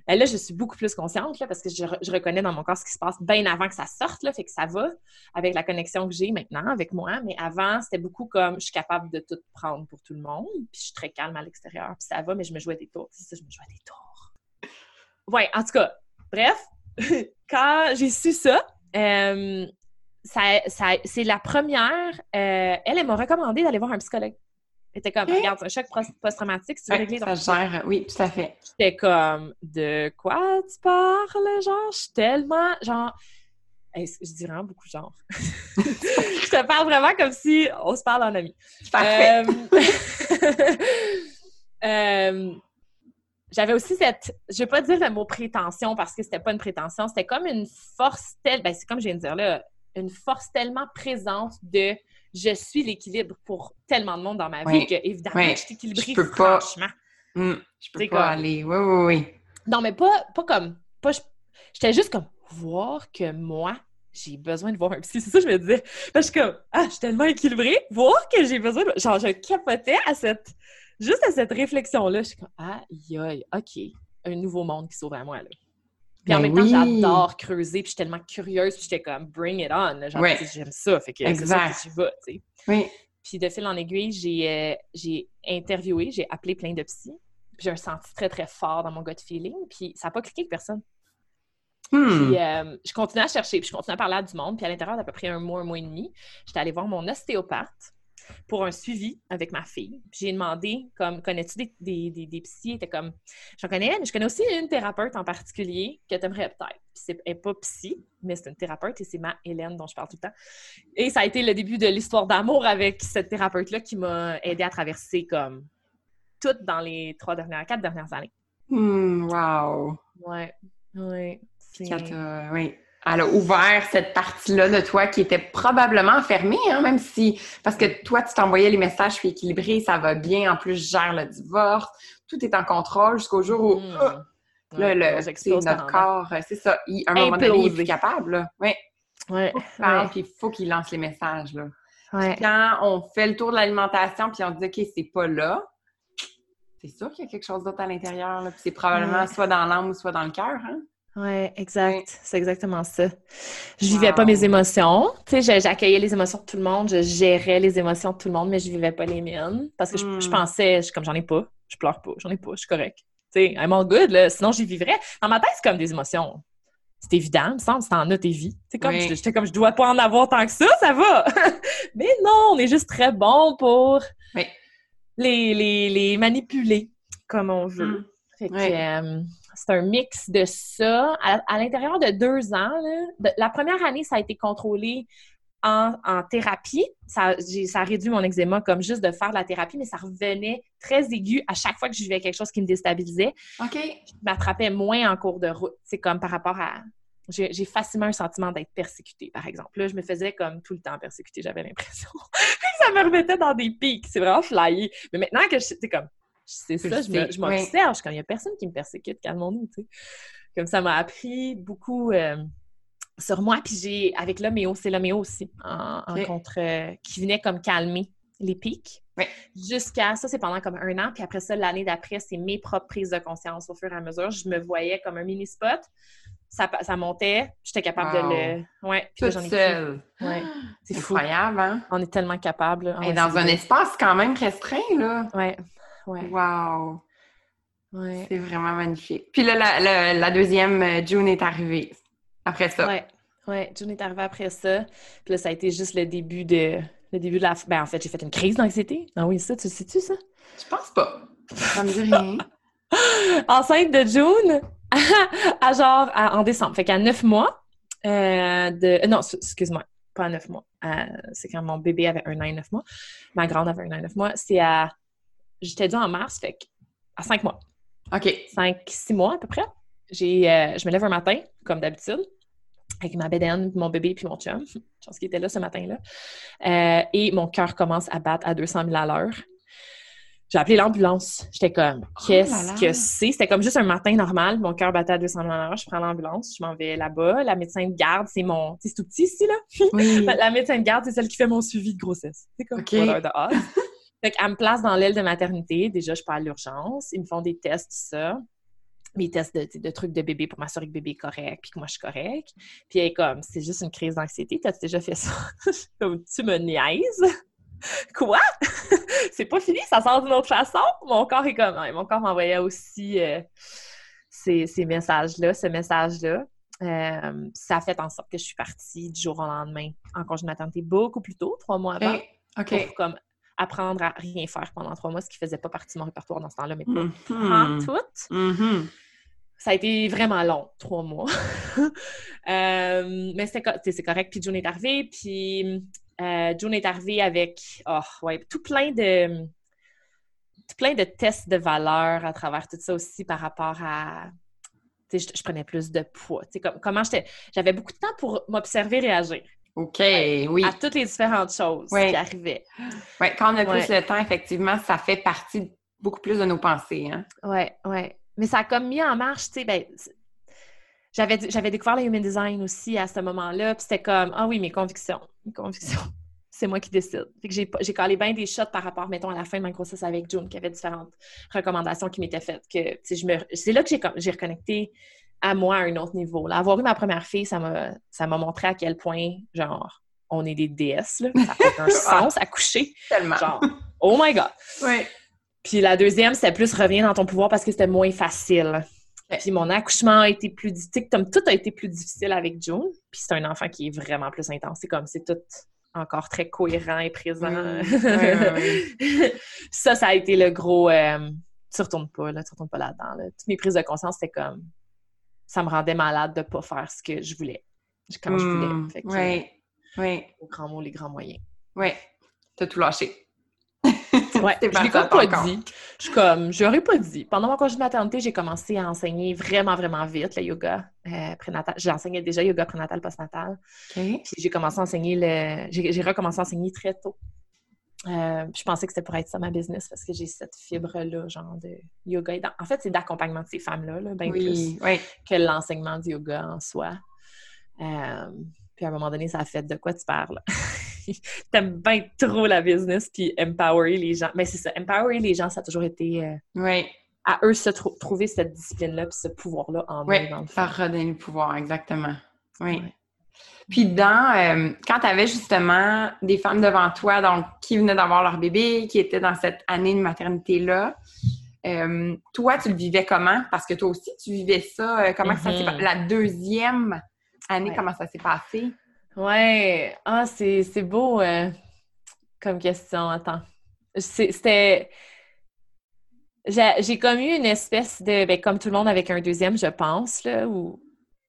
Ben là, je suis beaucoup plus consciente là, parce que je, reconnais dans mon corps ce qui se passe bien avant que ça sorte, là, fait que ça va avec la connexion que j'ai maintenant avec moi. Mais avant, c'était beaucoup comme je suis capable de tout prendre pour tout le monde, puis je suis très calme à l'extérieur, puis ça va, mais je me jouais des tours. C'est ça, je me jouais des tours. Ouais, en tout cas, bref, quand j'ai su ça, euh, ça, c'est la première. Euh, elle, elle m'a recommandé d'aller voir un psychologue. Était comme, regarde, un choc post-traumatique, c'est réglé Ça gère, oui, tout à fait. J'étais comme, de quoi tu parles, genre? Je suis tellement, genre... je dis vraiment beaucoup genre. je te parle vraiment comme si on se parle en ami. Parfait. Euh, euh, j'avais aussi cette, je vais pas dire le mot prétention parce que c'était pas une prétention, c'était comme une force telle, ben c'est comme je viens de dire là, une force tellement présente de je suis l'équilibre pour tellement de monde dans ma vie que, évidemment, je suis équilibrée, je peux franchement. Pas... Hmm, je peux pas aller. Oui, oui, oui. Non, mais pas, pas comme. Pas, J'étais juste comme voir que moi, j'ai besoin de voir un psy. C'est ça que je me disais. Parce que comme, ah, je suis tellement équilibrée, voir que j'ai besoin de. Genre, je capotais à cette. Juste à cette réflexion-là. Je suis comme, ah, aïe, OK, un nouveau monde qui s'ouvre à moi, là. Puis en ben même temps, j'adore creuser, puis je suis tellement curieuse, puis j'étais comme bring it on. Genre, j'aime ça, fait que c'est ça que tu vas, tu sais. Oui. Puis de fil en aiguille, j'ai euh, j'ai interviewé, j'ai appelé plein de psy, puis j'ai un senti très, très fort dans mon gut feeling, puis ça n'a pas cliqué avec personne. Hmm. Puis euh, je continuais à chercher, puis je continuais à parler à du monde, puis à l'intérieur d'à peu près un mois, un mois et demi, j'étais allée voir mon ostéopathe, pour un suivi avec ma fille. J'ai demandé, comme, connais-tu des, des, des, des psys? Elle était comme, j'en connais, mais je connais aussi une thérapeute en particulier que tu aimerais peut-être. Puis c'est pas psy, mais c'est une thérapeute et c'est ma Hélène dont je parle tout le temps. Et ça a été le début de l'histoire d'amour avec cette thérapeute-là qui m'a aidé à traverser comme toutes dans les trois dernières, quatre dernières années. Hmm, wow! Ouais, ouais. oui elle a ouvert cette partie-là de toi qui était probablement fermée, hein, même si, parce que toi, tu t'envoyais les messages, je suis équilibrée, ça va bien, en plus, je gère le divorce, tout est en contrôle jusqu'au jour où, mm. oh, là, le, notre corps, euh, c'est ça, il, à un moment donné, il est plus capable, Oui. Ouais. Puis il faut qu'il lance les messages, là. Quand on fait le tour de l'alimentation, puis on dit, OK, c'est pas là, c'est sûr qu'il y a quelque chose d'autre à l'intérieur, puis c'est probablement soit dans l'âme ou soit dans le cœur, hein? Oui, exact. C'est exactement ça. Je vivais pas mes émotions. Tu sais, j'accueillais les émotions de tout le monde, je gérais les émotions de tout le monde, mais je vivais pas les miennes. Parce que je, hmm. pensais, comme j'en ai pas, je pleure pas, j'en ai pas, je suis correct. Tu sais, I'm all good, là, sinon j'y vivrais. Dans ma tête, c'est comme des émotions. C'est évident, il me semble, c'est en as tes vies. C'est comme, j'étais comme, je dois pas en avoir tant que ça, ça va. mais non, on est juste très bon pour les, les, les, manipuler comme on veut. Hmm. Fait que, euh, c'est un mix de ça. À, l'intérieur de deux ans, la première année, ça a été contrôlé en, thérapie. Ça, ça, a réduit mon eczéma comme juste de faire de la thérapie, mais ça revenait très aigu à chaque fois que je vivais quelque chose qui me déstabilisait. OK. Je m'attrapais moins en cours de route. C'est comme par rapport à. J'ai facilement un sentiment d'être persécutée, par exemple. Là, je me faisais comme tout le temps persécutée, j'avais l'impression. ça me remettait dans des pics. C'est vraiment flyé. Mais maintenant que je, c'est comme, c'est ça, je m'observe. Quand il n'y a personne qui me persécute, calmons-nous, tu sais. Comme ça m'a appris beaucoup euh, sur moi. Puis j'ai, avec l'homéo, c'est l'homéo aussi, en, contre, euh, qui venait comme calmer les pics. Jusqu'à ça, c'est pendant comme un an. Puis après ça, l'année d'après, c'est mes propres prises de conscience au fur et à mesure. Je me voyais comme un mini-spot. Ça, ça, montait, j'étais capable de le. Ouais, puis Ouais. C'est incroyable, hein? On est tellement capable. Et dans un espace quand même restreint, là. Ouais. Wow! C'est vraiment magnifique. Puis là, la, deuxième, euh, June est arrivée après ça. Ouais. Ouais, June est arrivée après ça. Puis là, ça a été juste le début de, le début de la... Ben, en fait, j'ai fait une crise d'anxiété. Ah oui, ça, tu le sais-tu, ça? Je pense pas. Ça me dit rien. Enceinte de June, à genre en décembre. Fait qu'à neuf mois euh, de... Non, excuse-moi, pas à neuf mois. c'est quand mon bébé avait un an et neuf mois. Ma grande avait un an et neuf mois. C'est à j'étais due en mars, fait à cinq mois. OK. Cinq, six mois à peu près. J'ai, euh, je me lève un matin, comme d'habitude, avec ma bédaine, mon bébé puis mon chum. Je pense qu'il était là ce matin-là. Euh, et mon cœur commence à battre à 200 000 à l'heure. J'ai appelé l'ambulance. J'étais comme, oh qu'est-ce que c'est? C'était comme juste un matin normal. Mon cœur battait à 200 000 à l'heure. Je prends l'ambulance. Je m'en vais là-bas. La médecin de garde, c'est mon. C'est tout petit ici, là. Oui. la médecin de garde, c'est celle qui fait mon suivi de grossesse. C'est comme okay. fait qu'elle me place dans l'aile de maternité. Déjà, je pars à l'urgence. Ils me font des tests, ça. Mes tests de, trucs de bébé pour m'assurer que bébé est correct, puis que moi, je suis correct. Puis elle est comme, c'est juste une crise d'anxiété. T'as déjà fait ça? comme, tu me niaises? Quoi? c'est pas fini, ça sort d'une autre façon. Mon corps est comme, mon corps m'envoyait aussi euh, ces, messages-là, ce message-là. Euh, ça a fait en sorte que je suis partie du jour au lendemain en congé de maternité beaucoup plus tôt, trois mois avant. OK. comme apprendre à rien faire pendant trois mois, ce qui faisait pas partie de mon répertoire dans ce temps-là, mais pas en mm-hmm. tout. Mm-hmm. Ça a été vraiment long, trois mois. Euh, mais c'est correct. Puis June est arrivée, puis euh, June est arrivée avec oh, ouais, tout plein de tout plein de tests de valeur à travers tout ça aussi par rapport à je, je, prenais plus de poids. Comme, comment j'avais beaucoup de temps pour m'observer réagir. OK, oui. À toutes les différentes choses qui arrivaient. Oui, quand on a plus le temps, effectivement, ça fait partie beaucoup plus de nos pensées. Hein? Oui, oui. Mais ça a comme mis en marche, tu sais, ben, j'avais, j'avais découvert le human design aussi à ce moment-là, puis c'était comme, ah oui, mes convictions, mes convictions, c'est moi qui décide. Fait que j'ai, j'ai collé bien des shots par rapport, mettons, à la fin de ma grossesse avec June, qui avait différentes recommandations qui m'étaient faites. Que, je me, c'est là que j'ai, j'ai reconnecté à moi à un autre niveau. Là. Avoir eu ma première fille, ça m'a, ça m'a montré à quel point, genre, on est des déesses, là. Ça fait un sens à coucher. Tellement. Genre, oh my God! Oui. Puis la deuxième, c'était plus revenir dans ton pouvoir parce que c'était moins facile. Puis mon accouchement a été plus... Tu comme tout a été plus difficile avec June. Puis c'est un enfant qui est vraiment plus intense. C'est comme, c'est tout encore très cohérent et présent. ça, ça a été le gros... Euh, tu retournes pas, là, tu retournes pas là-dedans. Toutes mes prises de conscience, c'était comme... Ça me rendait malade de pas faire ce que je voulais, quand je voulais. Hmm. oui, oui. Au grand mot, les grands moyens. Oui, t'as tout lâché. Ouais, je l'ai pas, dit. Je comme, j'aurais pas dit. Pendant mon congé de maternité, j'ai commencé à enseigner vraiment, vraiment vite le yoga euh, prénatal. J'enseignais déjà yoga prénatal, postnatal. Puis j'ai commencé à enseigner le... J'ai recommencé à enseigner très tôt. Euh, je pensais que c'était pour être ça ma business parce que j'ai cette fibre-là, genre de yoga. En fait, c'est d'accompagnement de ces femmes-là, là, bien plus que l'enseignement du yoga en soi. Euh, puis à un moment donné, ça a fait de quoi tu parles? T'aimes bien trop la business puis empower les gens. Mais c'est ça, empower les gens, ça a toujours été euh, oui. à eux se trouver cette discipline-là puis ce pouvoir-là en eux, dans le faire redonner le pouvoir, exactement. Oui. Puis dans, euh, quand tu avais justement des femmes devant toi, donc qui venaient d'avoir leur bébé, qui étaient dans cette année de maternité-là, euh, toi, tu le vivais comment? Parce que toi aussi, tu vivais ça. comment ça s'est mm-hmm. La deuxième année, comment ça s'est passé? Ouais, ah, c'est beau euh, comme question. Attends. C'était. J'ai comme eu une espèce de. Ben, comme tout le monde avec un deuxième, je pense, là, ou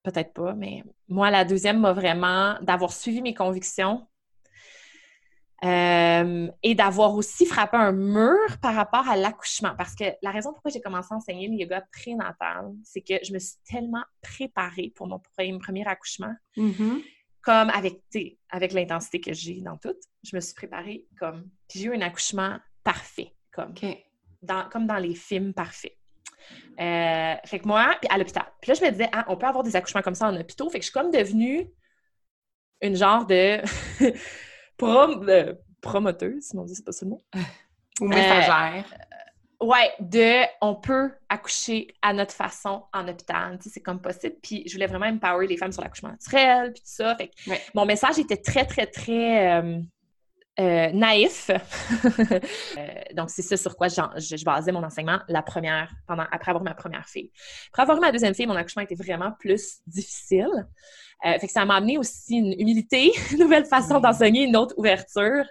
peut-être pas, mais moi, la deuxième m'a vraiment. d'avoir suivi mes convictions euh, et d'avoir aussi frappé un mur par rapport à l'accouchement. Parce que la raison pourquoi j'ai commencé à enseigner le yoga prénatal, c'est que je me suis tellement préparée pour mon premier, accouchement. Mm-hmm comme avec, avec l'intensité que j'ai dans tout, je me suis préparée comme. j'ai eu un accouchement parfait, comme, dans, comme dans les films parfaits. Euh, fait que moi, puis à l'hôpital. Puis là, je me disais, ah, on peut avoir des accouchements comme ça en hôpital. Fait que je suis comme devenue une genre de, prom promoteuse, si on dit, c'est pas ce mot. Ou messagère. Ouais, de on peut accoucher à notre façon en hôpital, c'est comme possible. Puis je voulais vraiment empower les femmes sur l'accouchement naturel, puis tout ça. Fait mon message était très, très, très euh, euh, naïf. Euh, donc c'est ça sur quoi je, basais mon enseignement la première, pendant, après avoir ma première fille. Après avoir ma deuxième fille, mon accouchement était vraiment plus difficile. fait que ça m'a amené aussi une humilité, une nouvelle façon d'enseigner, une autre ouverture,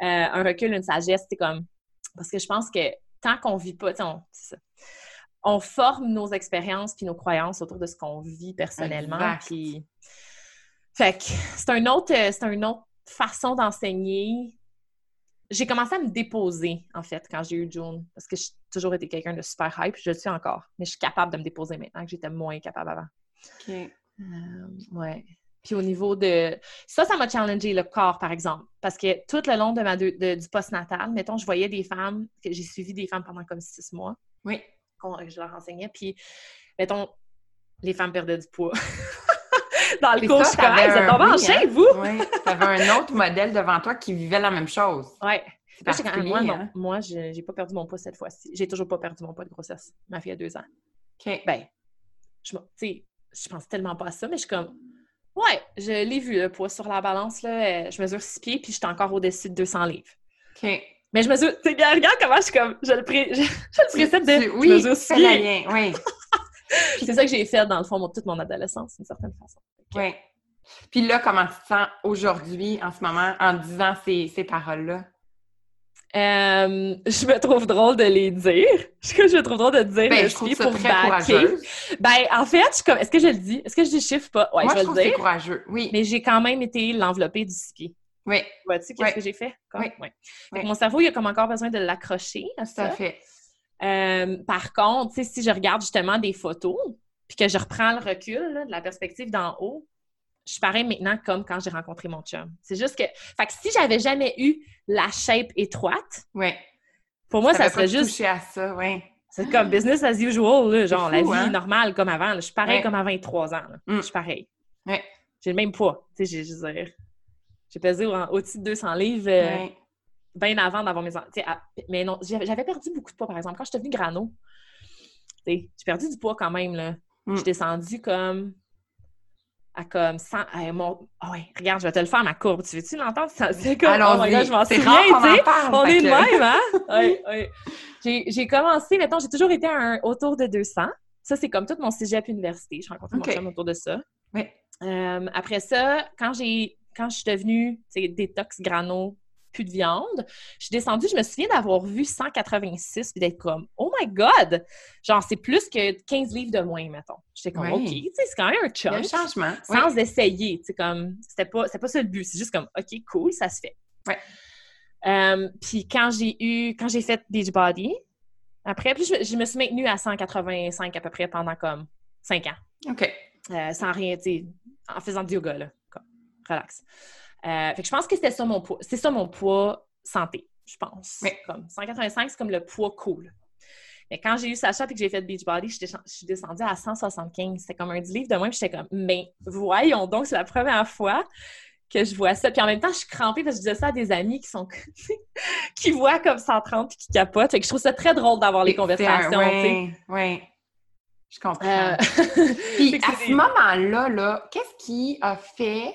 un recul, une sagesse. C'est comme parce que je pense que tant qu'on vit pas, on, on forme nos expériences puis nos croyances autour de ce qu'on vit personnellement. Puis... Fait que c'est un autre, c'est une autre façon d'enseigner. J'ai commencé à me déposer, en fait, quand j'ai eu June, parce que j'ai toujours été quelqu'un de super hype, je le suis encore, mais je suis capable de me déposer maintenant que j'étais moins capable avant. OK. Euh, ouais. Puis au niveau de... Ça, ça m'a challengé le corps, par exemple. Parce que tout le long de ma du postnatal, mettons, je voyais des femmes, que j'ai suivi des femmes pendant comme six mois. Oui. Que je leur enseignais. Puis, mettons, les femmes perdaient du poids. Dans le cours, je suis en hein? vous! Oui, t'avais un autre modèle devant toi qui vivait la même chose. Oui. moi, non. Hein? Moi, j'ai pas perdu mon poids cette fois-ci. J'ai toujours pas perdu mon poids de grossesse. Ma fille a deux ans. OK. Ben, je, je pense tellement pas à ça, mais je suis comme Ouais, je l'ai vu, le poids sur la balance. Là, je mesure 6 pieds, puis je suis encore au-dessus de 200 livres. OK. Mais je mesure... Tu regarde comment je suis comme... Je le, pré... je, le précède de... Oui, je mesure 6 pieds. oui. c'est ça que j'ai fait, dans le fond, toute mon adolescence, d'une certaine façon. Oui. Puis là, comment tu te sens aujourd'hui, en ce moment, en disant ces, ces paroles-là? Euh, je me trouve drôle de les dire. Je, me trouve drôle de dire ben, je trouve pour backer. Ben, en fait, je comme, est-ce que je le dis? Est-ce que je dis chiffre pas? Ouais, Moi, je, je vais le dire. courageux, oui. Mais j'ai quand même été l'enveloppé du ski. Oui. Vois-tu qu'est-ce que j'ai fait? Comme? Oui. oui. Mon cerveau, il a comme encore besoin de l'accrocher à ça. Tout fait. Euh, par contre, si je regarde justement des photos, puis que je reprends le recul là, de la perspective d'en haut, je suis pareil maintenant comme quand j'ai rencontré mon chum. C'est juste que, fait que si j'avais jamais eu la shape étroite, ouais. pour moi, ça, serait juste. Touché à ça, ouais. C'est comme business as usual, genre la vie hein? normale comme avant. Je suis pareil comme à 23 ans. Mm. Je suis pareil. Ouais. J'ai le même poids. Tu sais, j'ai, j'ai pesé au-dessus de 200 livres euh, bien avant d'avoir mes enfants. Mais non, j'avais perdu beaucoup de poids, par exemple. Quand je suis devenue grano, j'ai perdu du poids quand même. Là. Mm. Je suis descendue comme à comme 100. mon... oh ouais, regarde, je vais te le faire, ma courbe. Tu veux-tu l'entendre? C'est comme, oh my God, je m'en souviens, tu sais. On est de même, hein? oui, oui. J'ai commencé, mettons, j'ai toujours été un, autour de 200. Ça, c'est comme tout mon cégep université. Je rencontre okay. mon chum autour de ça. Oui. Euh, après ça, quand j'ai quand je suis devenue détox grano, plus de viande, je suis descendue, je me souviens d'avoir vu 186 puis d'être comme Oh my God! Genre, c'est plus que 15 livres de moins, mettons. J'étais comme OK, tu sais, c'est quand même un chunk. Un changement. Sans essayer. Tu sais, comme, c'était pas, pas ça le but. C'est juste comme OK, cool, ça se fait. Ouais. Euh, puis quand j'ai eu, quand j'ai fait Beachbody, après, puis je, me suis maintenue à 185 à peu près pendant comme 5 ans. OK. Euh, sans rien, tu sais, en faisant du yoga, là. Comme, relax. Euh, fait que je pense que c'était ça mon poids. C'est ça mon poids santé, je pense. Comme 185, c'est comme le poids cool. Mais quand j'ai eu Sacha et que j'ai fait Beachbody, je suis descendue à 175. C'était comme un 10 livres de moins. J'étais comme, mais voyons donc, c'est la première fois que je vois ça. Puis en même temps, je suis crampée parce que je disais ça à des amis qui sont qui voient comme 130 et qui capotent. Fait que je trouve ça très drôle d'avoir les conversations. Oui, oui. Je comprends. Euh, Puis à ce moment-là, -là, qu'est-ce qui a fait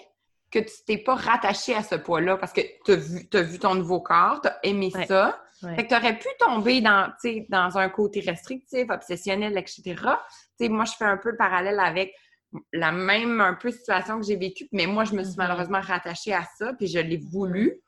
que tu t'es pas rattaché à ce poids-là parce que tu as vu, as vu ton nouveau corps, tu as aimé ça. Fait que tu aurais pu tomber dans, dans un côté restrictif, obsessionnel, etc. moi, je fais un peu le parallèle avec la même un peu situation que j'ai vécue, mais moi, je me suis mm-hmm. malheureusement rattachée à ça, puis je l'ai voulu.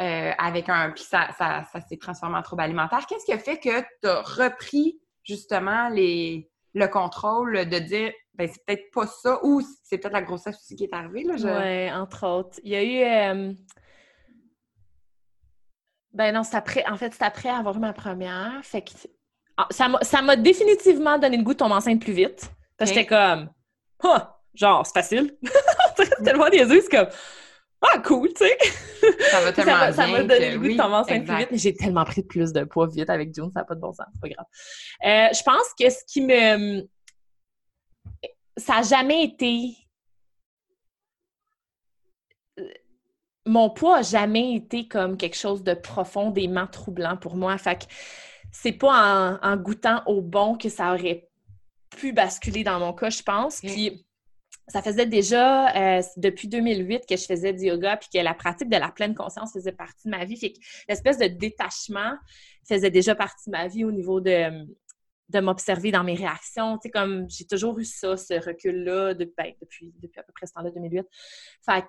Euh, avec un. Puis ça, ça, ça s'est transformé en trouble alimentaire. Qu'est-ce qui a fait que tu as repris justement les, le contrôle de dire ben c'est peut-être pas ça ou c'est peut-être la grossesse aussi qui est arrivée là Oui, entre autres. Il y a eu euh, ben non, c'est après en fait c'est après avoir eu ma première, fait que ah, ça m'a définitivement donné le goût de tomber enceinte plus vite. Parce que j'étais comme ah, genre c'est facile. tellement des yeux, c'est comme ah, cool, tu sais! Ça va tellement Ça m'a donné le goût de tomber enceinte plus vite, mais j'ai tellement pris plus de poids vite avec June, ça n'a pas de bon sens, c'est pas grave. Euh, je pense que ce qui me... Ça n'a jamais été... Mon poids n'a jamais été comme quelque chose de profondément troublant pour moi. Fait que c'est pas en, goûtant au bon que ça aurait pu basculer dans mon cas, je pense. Puis ça faisait déjà euh, depuis 2008 que je faisais du yoga puis que la pratique de la pleine conscience faisait partie de ma vie. Fait que l'espèce de détachement faisait déjà partie de ma vie au niveau de, de m'observer dans mes réactions. Tu sais, comme j'ai toujours eu ça, ce recul-là ben, depuis, depuis à peu près ce temps-là, 2008. Fait que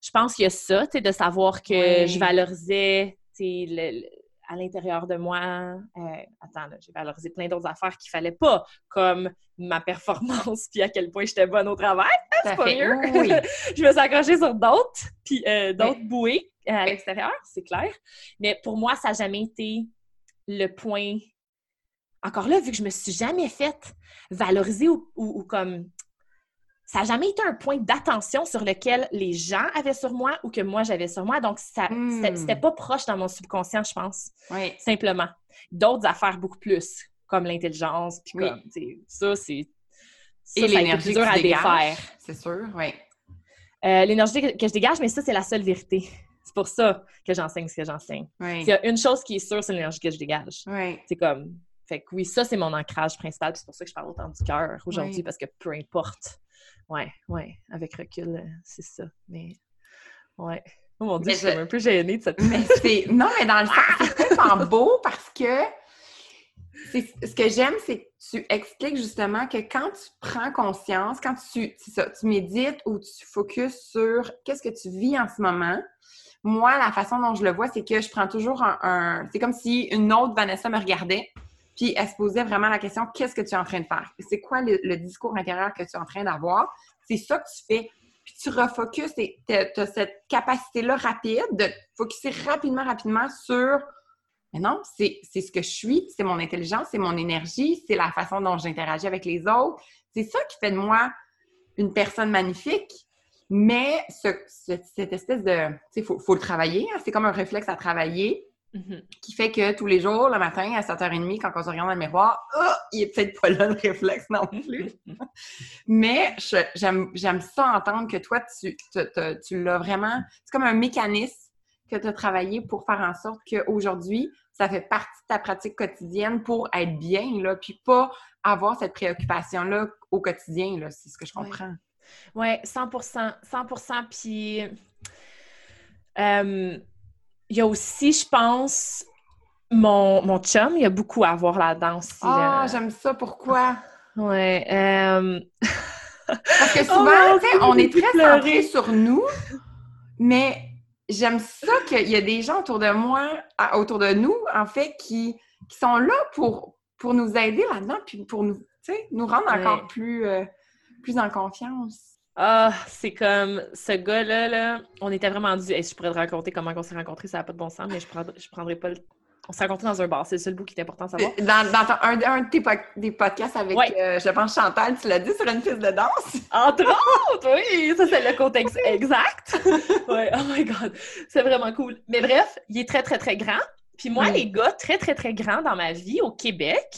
je pense qu'il y a ça, tu sais, de savoir que je valorisais le, à l'intérieur de moi, euh, attends, j'ai valorisé plein d'autres affaires qu'il fallait pas, comme ma performance, puis à quel point j'étais bonne au travail. c'est pas mieux. je me suis accrochée sur d'autres, puis euh, d'autres bouées euh, à l'extérieur, c'est clair. Mais pour moi, ça n'a jamais été le point. Encore là, vu que je me suis jamais faite valoriser ou comme ça n'a jamais été un point d'attention sur lequel les gens avaient sur moi ou que moi j'avais sur moi. Donc, ça hmm. c'était pas proche dans mon subconscient, je pense. Oui. Simplement. D'autres affaires beaucoup plus, comme l'intelligence, puis comme, ça, c'est. Et l'énergie dur à défaire. C'est sûr, oui. Euh, l'énergie que je dégage, mais ça, c'est la seule vérité. C'est pour ça que j'enseigne ce que j'enseigne. Il y a une chose qui est sûre, c'est l'énergie que je dégage. Oui. C'est comme. Fait que oui, ça, c'est mon ancrage principal. C'est pour ça que je parle autant du cœur aujourd'hui, parce que peu importe Ouais, ouais, avec recul, euh, c'est ça. Mais, ouais. Oh mon Dieu, je suis un peu gênée de cette mais Non, mais dans le sens, c'est tellement beau parce que ce que j'aime, c'est que tu expliques justement que quand tu prends conscience, quand tu, ça, tu médites ou tu focuses sur qu'est-ce que tu vis en ce moment, moi, la façon dont je le vois, c'est que je prends toujours un c'est comme si une autre Vanessa me regardait puis elle se posait vraiment la question qu'est-ce que tu es en train de faire? C'est quoi le, discours intérieur que tu es en train d'avoir? C'est ça que tu fais. Puis tu refocuses et tu as cette capacité-là rapide de focuser rapidement, rapidement sur mais non, c'est ce que je suis, c'est mon intelligence, c'est mon énergie, c'est la façon dont j'interagis avec les autres. C'est ça qui fait de moi une personne magnifique. Mais cette espèce de. Il faut, faut, le travailler. Hein, c'est comme un réflexe à travailler. Mm-hmm. Qui fait que tous les jours, le matin, à 7h30, quand on se regarde dans le miroir, oh, il est peut-être pas là le réflexe non plus. Mais j'aime ça entendre que toi, tu, tu, l'as vraiment. C'est comme un mécanisme que tu as travaillé pour faire en sorte qu'aujourd'hui, ça fait partie de ta pratique quotidienne pour être bien, là, puis pas avoir cette préoccupation-là au quotidien, là. C'est ce que je comprends. Oui, ouais, 100 100 Puis. Euh, il y a aussi, je pense, mon, mon chum, il y a beaucoup à voir là-dedans aussi. Ah, j'aime ça. Pourquoi? Ouais. Euh, Parce que souvent, tu sais, on est très centré sur nous, mais j'aime ça qu'il y a des gens autour de moi, autour de nous, en fait, qui, qui sont là pour, pour nous aider là-dedans, puis pour nous, nous rendre encore plus, euh, plus en confiance. Ah, c'est comme ce gars-là, là, on était vraiment dû. je pourrais te raconter comment on s'est rencontrés, ça n'a pas de bon sens, mais je ne je prendrai pas le on s'est rencontrés dans un bar, c'est le seul bout qui est important à savoir. Dans, dans un, de tes des podcasts avec, euh, je pense, Chantal, tu l'as dit sur une piste de danse? Entre autres, oui! Ça, c'est le contexte exact. oui, oh my God, c'est vraiment cool. Mais bref, il est très, très, très grand. Puis moi, les gars très, très, très grands dans ma vie au Québec,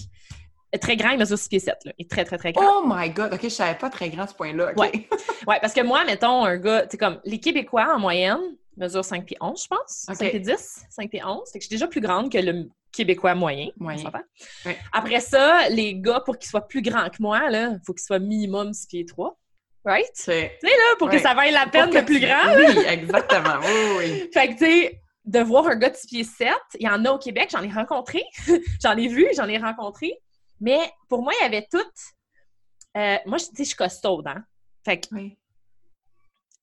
très grand, il mesure 6 pieds 7. Là. Il est très, très, très grand. Oh my God! OK, je savais pas très grand ce point-là. Oui, ouais. parce que moi, mettons, un gars, tu comme les Québécois en moyenne, mesure 5 pieds 11, je pense. 5 pieds 10, 5 pieds 11. Fait que je suis déjà plus grande que le Québécois moyen. moyen. Après ça, les gars, pour qu'ils soient plus grands que moi, il faut qu'ils soient minimum 6 pieds 3. Right? Tu sais, là, pour que ça vaille la peine de plus grand. Oui, exactement. Oui, oui. fait que, tu sais, de voir un gars de 6 pieds 7, il y en a au Québec, j'en ai rencontré. j'en ai vu, j'en ai rencontré. Mais pour moi, il y avait toutes. Euh, moi, je, je suis costaude, hein? Fait que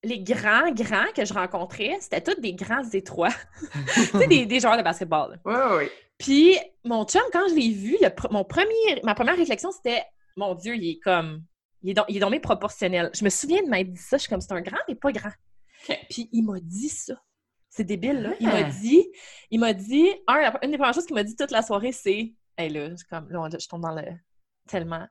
les grands, grands que je rencontrais, c'était tous des grands étroits. tu sais, des, des, joueurs de basketball. Oui, oui. Puis, mon chum, quand je l'ai vu, mon premier, ma première réflexion, c'était Mon Dieu, il est comme. Il est, dans, il est proportionnel. Je me souviens de m'être dit ça. Je suis comme, c'est un grand, mais pas grand. Puis, il m'a dit ça. C'est débile, là. Il m'a dit, il m'a dit, un, une des premières choses qu'il m'a dit toute la soirée, c'est, hey, là, comme, là, je tombe dans le tellement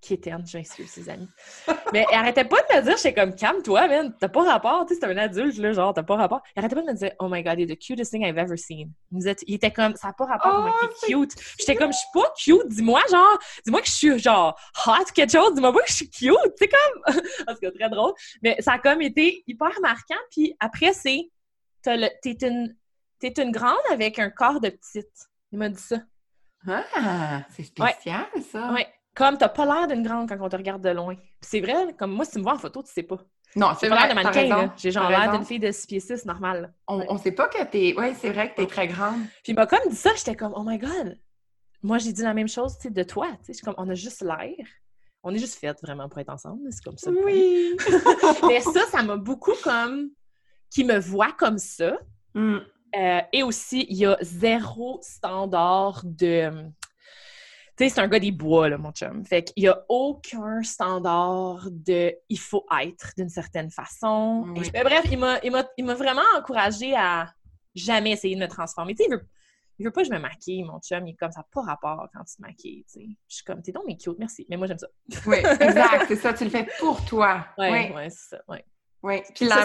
qui éterne, j'insulte ses amis. Mais elle arrêtait pas de me dire, j'étais comme, calme-toi, man, t'as pas rapport, tu sais, c'est un adulte, là, genre, t'as pas rapport. Elle arrêtait pas de me dire, oh my god, you're the cutest thing I've ever seen. Il, était comme, ça n'a pas rapport, oh, t'es cute. J'étais comme, je suis pas cute, dis-moi, genre, dis-moi que je suis, genre, hot, quelque chose, dis-moi pas que je suis cute, c'est comme, parce que très drôle. Mais ça a comme été hyper marquant, puis après, c'est, t'es une, t'es une grande avec un corps de petite. Il m'a dit ça. Ah, c'est spécial, ça. Ouais. Comme t'as pas l'air d'une grande quand on te regarde de loin. C'est vrai, comme moi, si tu me vois en photo, tu sais pas. Non, c'est vrai. de mannequin, J'ai genre l'air d'une fille de 6 pieds 6 normale. On, on sait pas que t'es. Oui, c'est vrai que t'es très grande. Puis il m'a comme dit ça, j'étais comme, oh my god. Moi, j'ai dit la même chose, tu sais, de toi. Tu sais, comme, on a juste l'air. On est juste faites vraiment pour être ensemble. C'est comme ça. Oui. Mais ça, ça m'a beaucoup comme. qui me voit comme ça. Mm. Euh, et aussi, il y a zéro standard de tu sais, c'est un gars des bois, là, mon chum. Fait qu'il n'y a aucun standard de il faut être d'une certaine façon. bref, il m'a vraiment encouragé à jamais essayer de me transformer. Tu sais, il veut, il veut pas que je me maquille, mon chum. Il est comme ça, pas rapport quand tu te maquilles, tu sais. Je suis comme, t'es donc mais cute, merci. Mais moi, j'aime ça. oui, exact, c'est ça. Tu le fais pour toi. Oui, ouais, ouais c'est ça, ouais. Oui, puis là,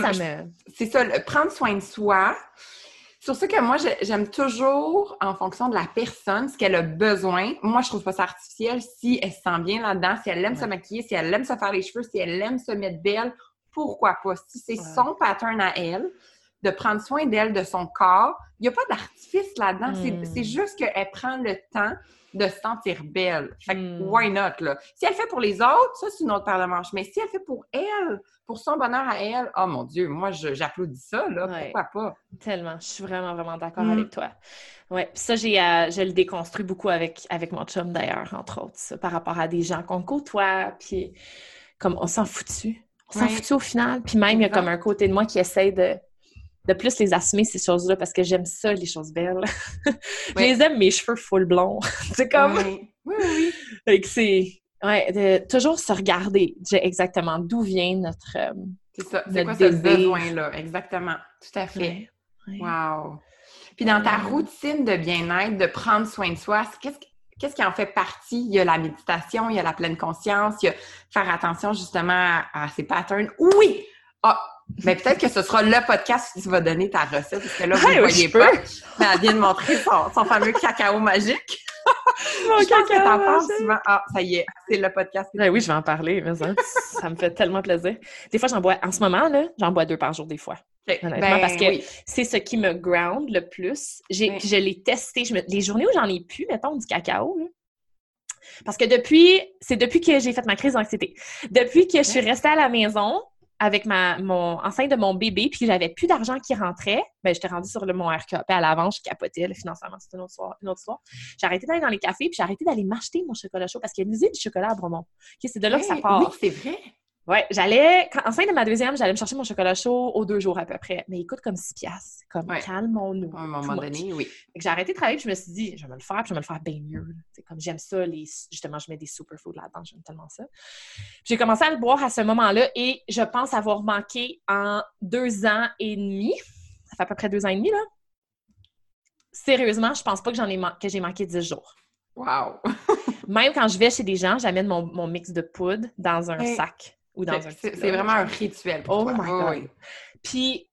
c'est ça, prendre soin de soi, sur ce que moi, j'aime toujours en fonction de la personne, ce qu'elle a besoin. Moi, je trouve pas ça artificiel si elle se sent bien là-dedans, si elle aime se maquiller, si elle aime se faire les cheveux, si elle aime se mettre belle, pourquoi pas? Si c'est son pattern à elle, de prendre soin d'elle, de son corps, il n'y a pas d'artifice là-dedans. C'est hmm. juste qu'elle prend le temps de se sentir belle. Fait que, hmm. why not, là? Si elle fait pour les autres, ça, c'est une autre paire de manches. Mais si elle fait pour elle, pour son bonheur à elle, oh mon Dieu, moi, j'applaudis ça, là. Pourquoi pas? Tellement. Je suis vraiment, vraiment d'accord hmm. avec toi. Ouais. Puis ça, j'ai, euh, je le déconstruis beaucoup avec, avec mon chum, d'ailleurs, entre autres, par rapport à des gens qu'on côtoie, puis comme on s'en foutu. On s'en foutu au final? Puis même, il y a comme un côté de moi qui essaie de de plus les assumer, ces choses-là, parce que j'aime ça, les choses belles. je les aime, mes cheveux full blonds. c'est comme... Oui, oui, oui. c'est... Ouais, de toujours se regarder exactement d'où vient notre... Euh, c'est ça, c'est quoi ce besoin-là? Exactement, tout à fait. Wow! Puis dans ta routine de bien-être, de prendre soin de soi, qu'est-ce qu'est-ce qui en fait partie? Il y a la méditation, il y a la pleine conscience, il y a faire attention justement à, à ces patterns. Oui! Ah, mais peut-être que ce sera le podcast tu vas donner ta recette, parce que là, vous ne voyez pas. Mais elle vient de montrer son, fameux cacao magique. Mon je cacao pense que souvent. Ah, ça y est, c'est le podcast. Ben oui, je vais en parler, mais ça, ça me fait tellement plaisir. Des fois, j'en bois, en ce moment, là, j'en bois deux par jour, des fois. Honnêtement, ben parce que c'est ce qui me ground le plus. J'ai, Je l'ai testé. Je les journées où j'en ai pu, mettons, du cacao, parce que depuis, c'est depuis que j'ai fait ma crise d'anxiété. Depuis que je suis restée à la maison, avec ma, mon, enceinte de mon bébé, puis j'avais plus d'argent qui rentrait, ben, j'étais rendue sur le, mon RKP à l'avant, je capotais, le financement, c'était une autre autre histoire. J'ai arrêté d'aller dans les cafés, puis j'ai arrêté d'aller m'acheter mon chocolat chaud parce qu'il y a une usine du chocolat à Bromont. c'est de là que ça part. Oui, c'est vrai. Ouais, j'allais, quand- enceinte de ma deuxième, j'allais me chercher mon chocolat chaud aux deux jours à peu près. Mais il coûte comme 6 piastres. Comme, Ouais. calmons-nous. À un moment donné, oui. J'ai arrêté de travailler, puis je me suis dit, je vais me le faire, puis je vais me le faire bien mieux. C'est comme j'aime ça, les, justement, je mets des superfoods là-dedans, j'aime tellement ça. J'ai commencé à le boire à ce moment-là et je pense avoir manqué en deux ans et demi. Ça fait à peu près deux ans et demi, là. Sérieusement, je pense pas que j'en ai que j'ai manqué 10 jours. Wow! Même quand je vais chez des gens, j'amène mon, mon mix de poudre dans un sac ou dans un C'est vraiment un rituel pour Oh toi. my God. oui. Puis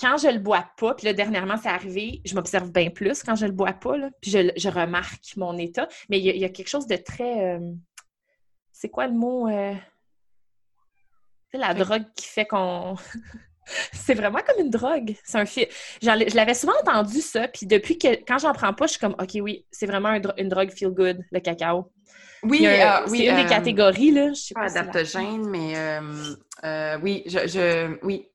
quand je le bois pas, puis là, dernièrement, c'est arrivé, je m'observe bien plus quand je le bois pas, là, puis je, je remarque mon état. Mais il y, a- il y a quelque chose de très... euh, c'est quoi le mot? euh, C'est la drogue qui fait qu'on... c'est vraiment comme une drogue. C'est un fil. Je l'avais souvent entendu, ça, puis depuis que... Quand j'en prends pas, je suis comme, OK, oui, c'est vraiment un dro- une drogue feel-good, le cacao. Oui, Il y a un- euh, oui, c'est une euh, des catégories, là. Je sais Pas pas si adaptogène, mais euh, euh, oui, je, je oui.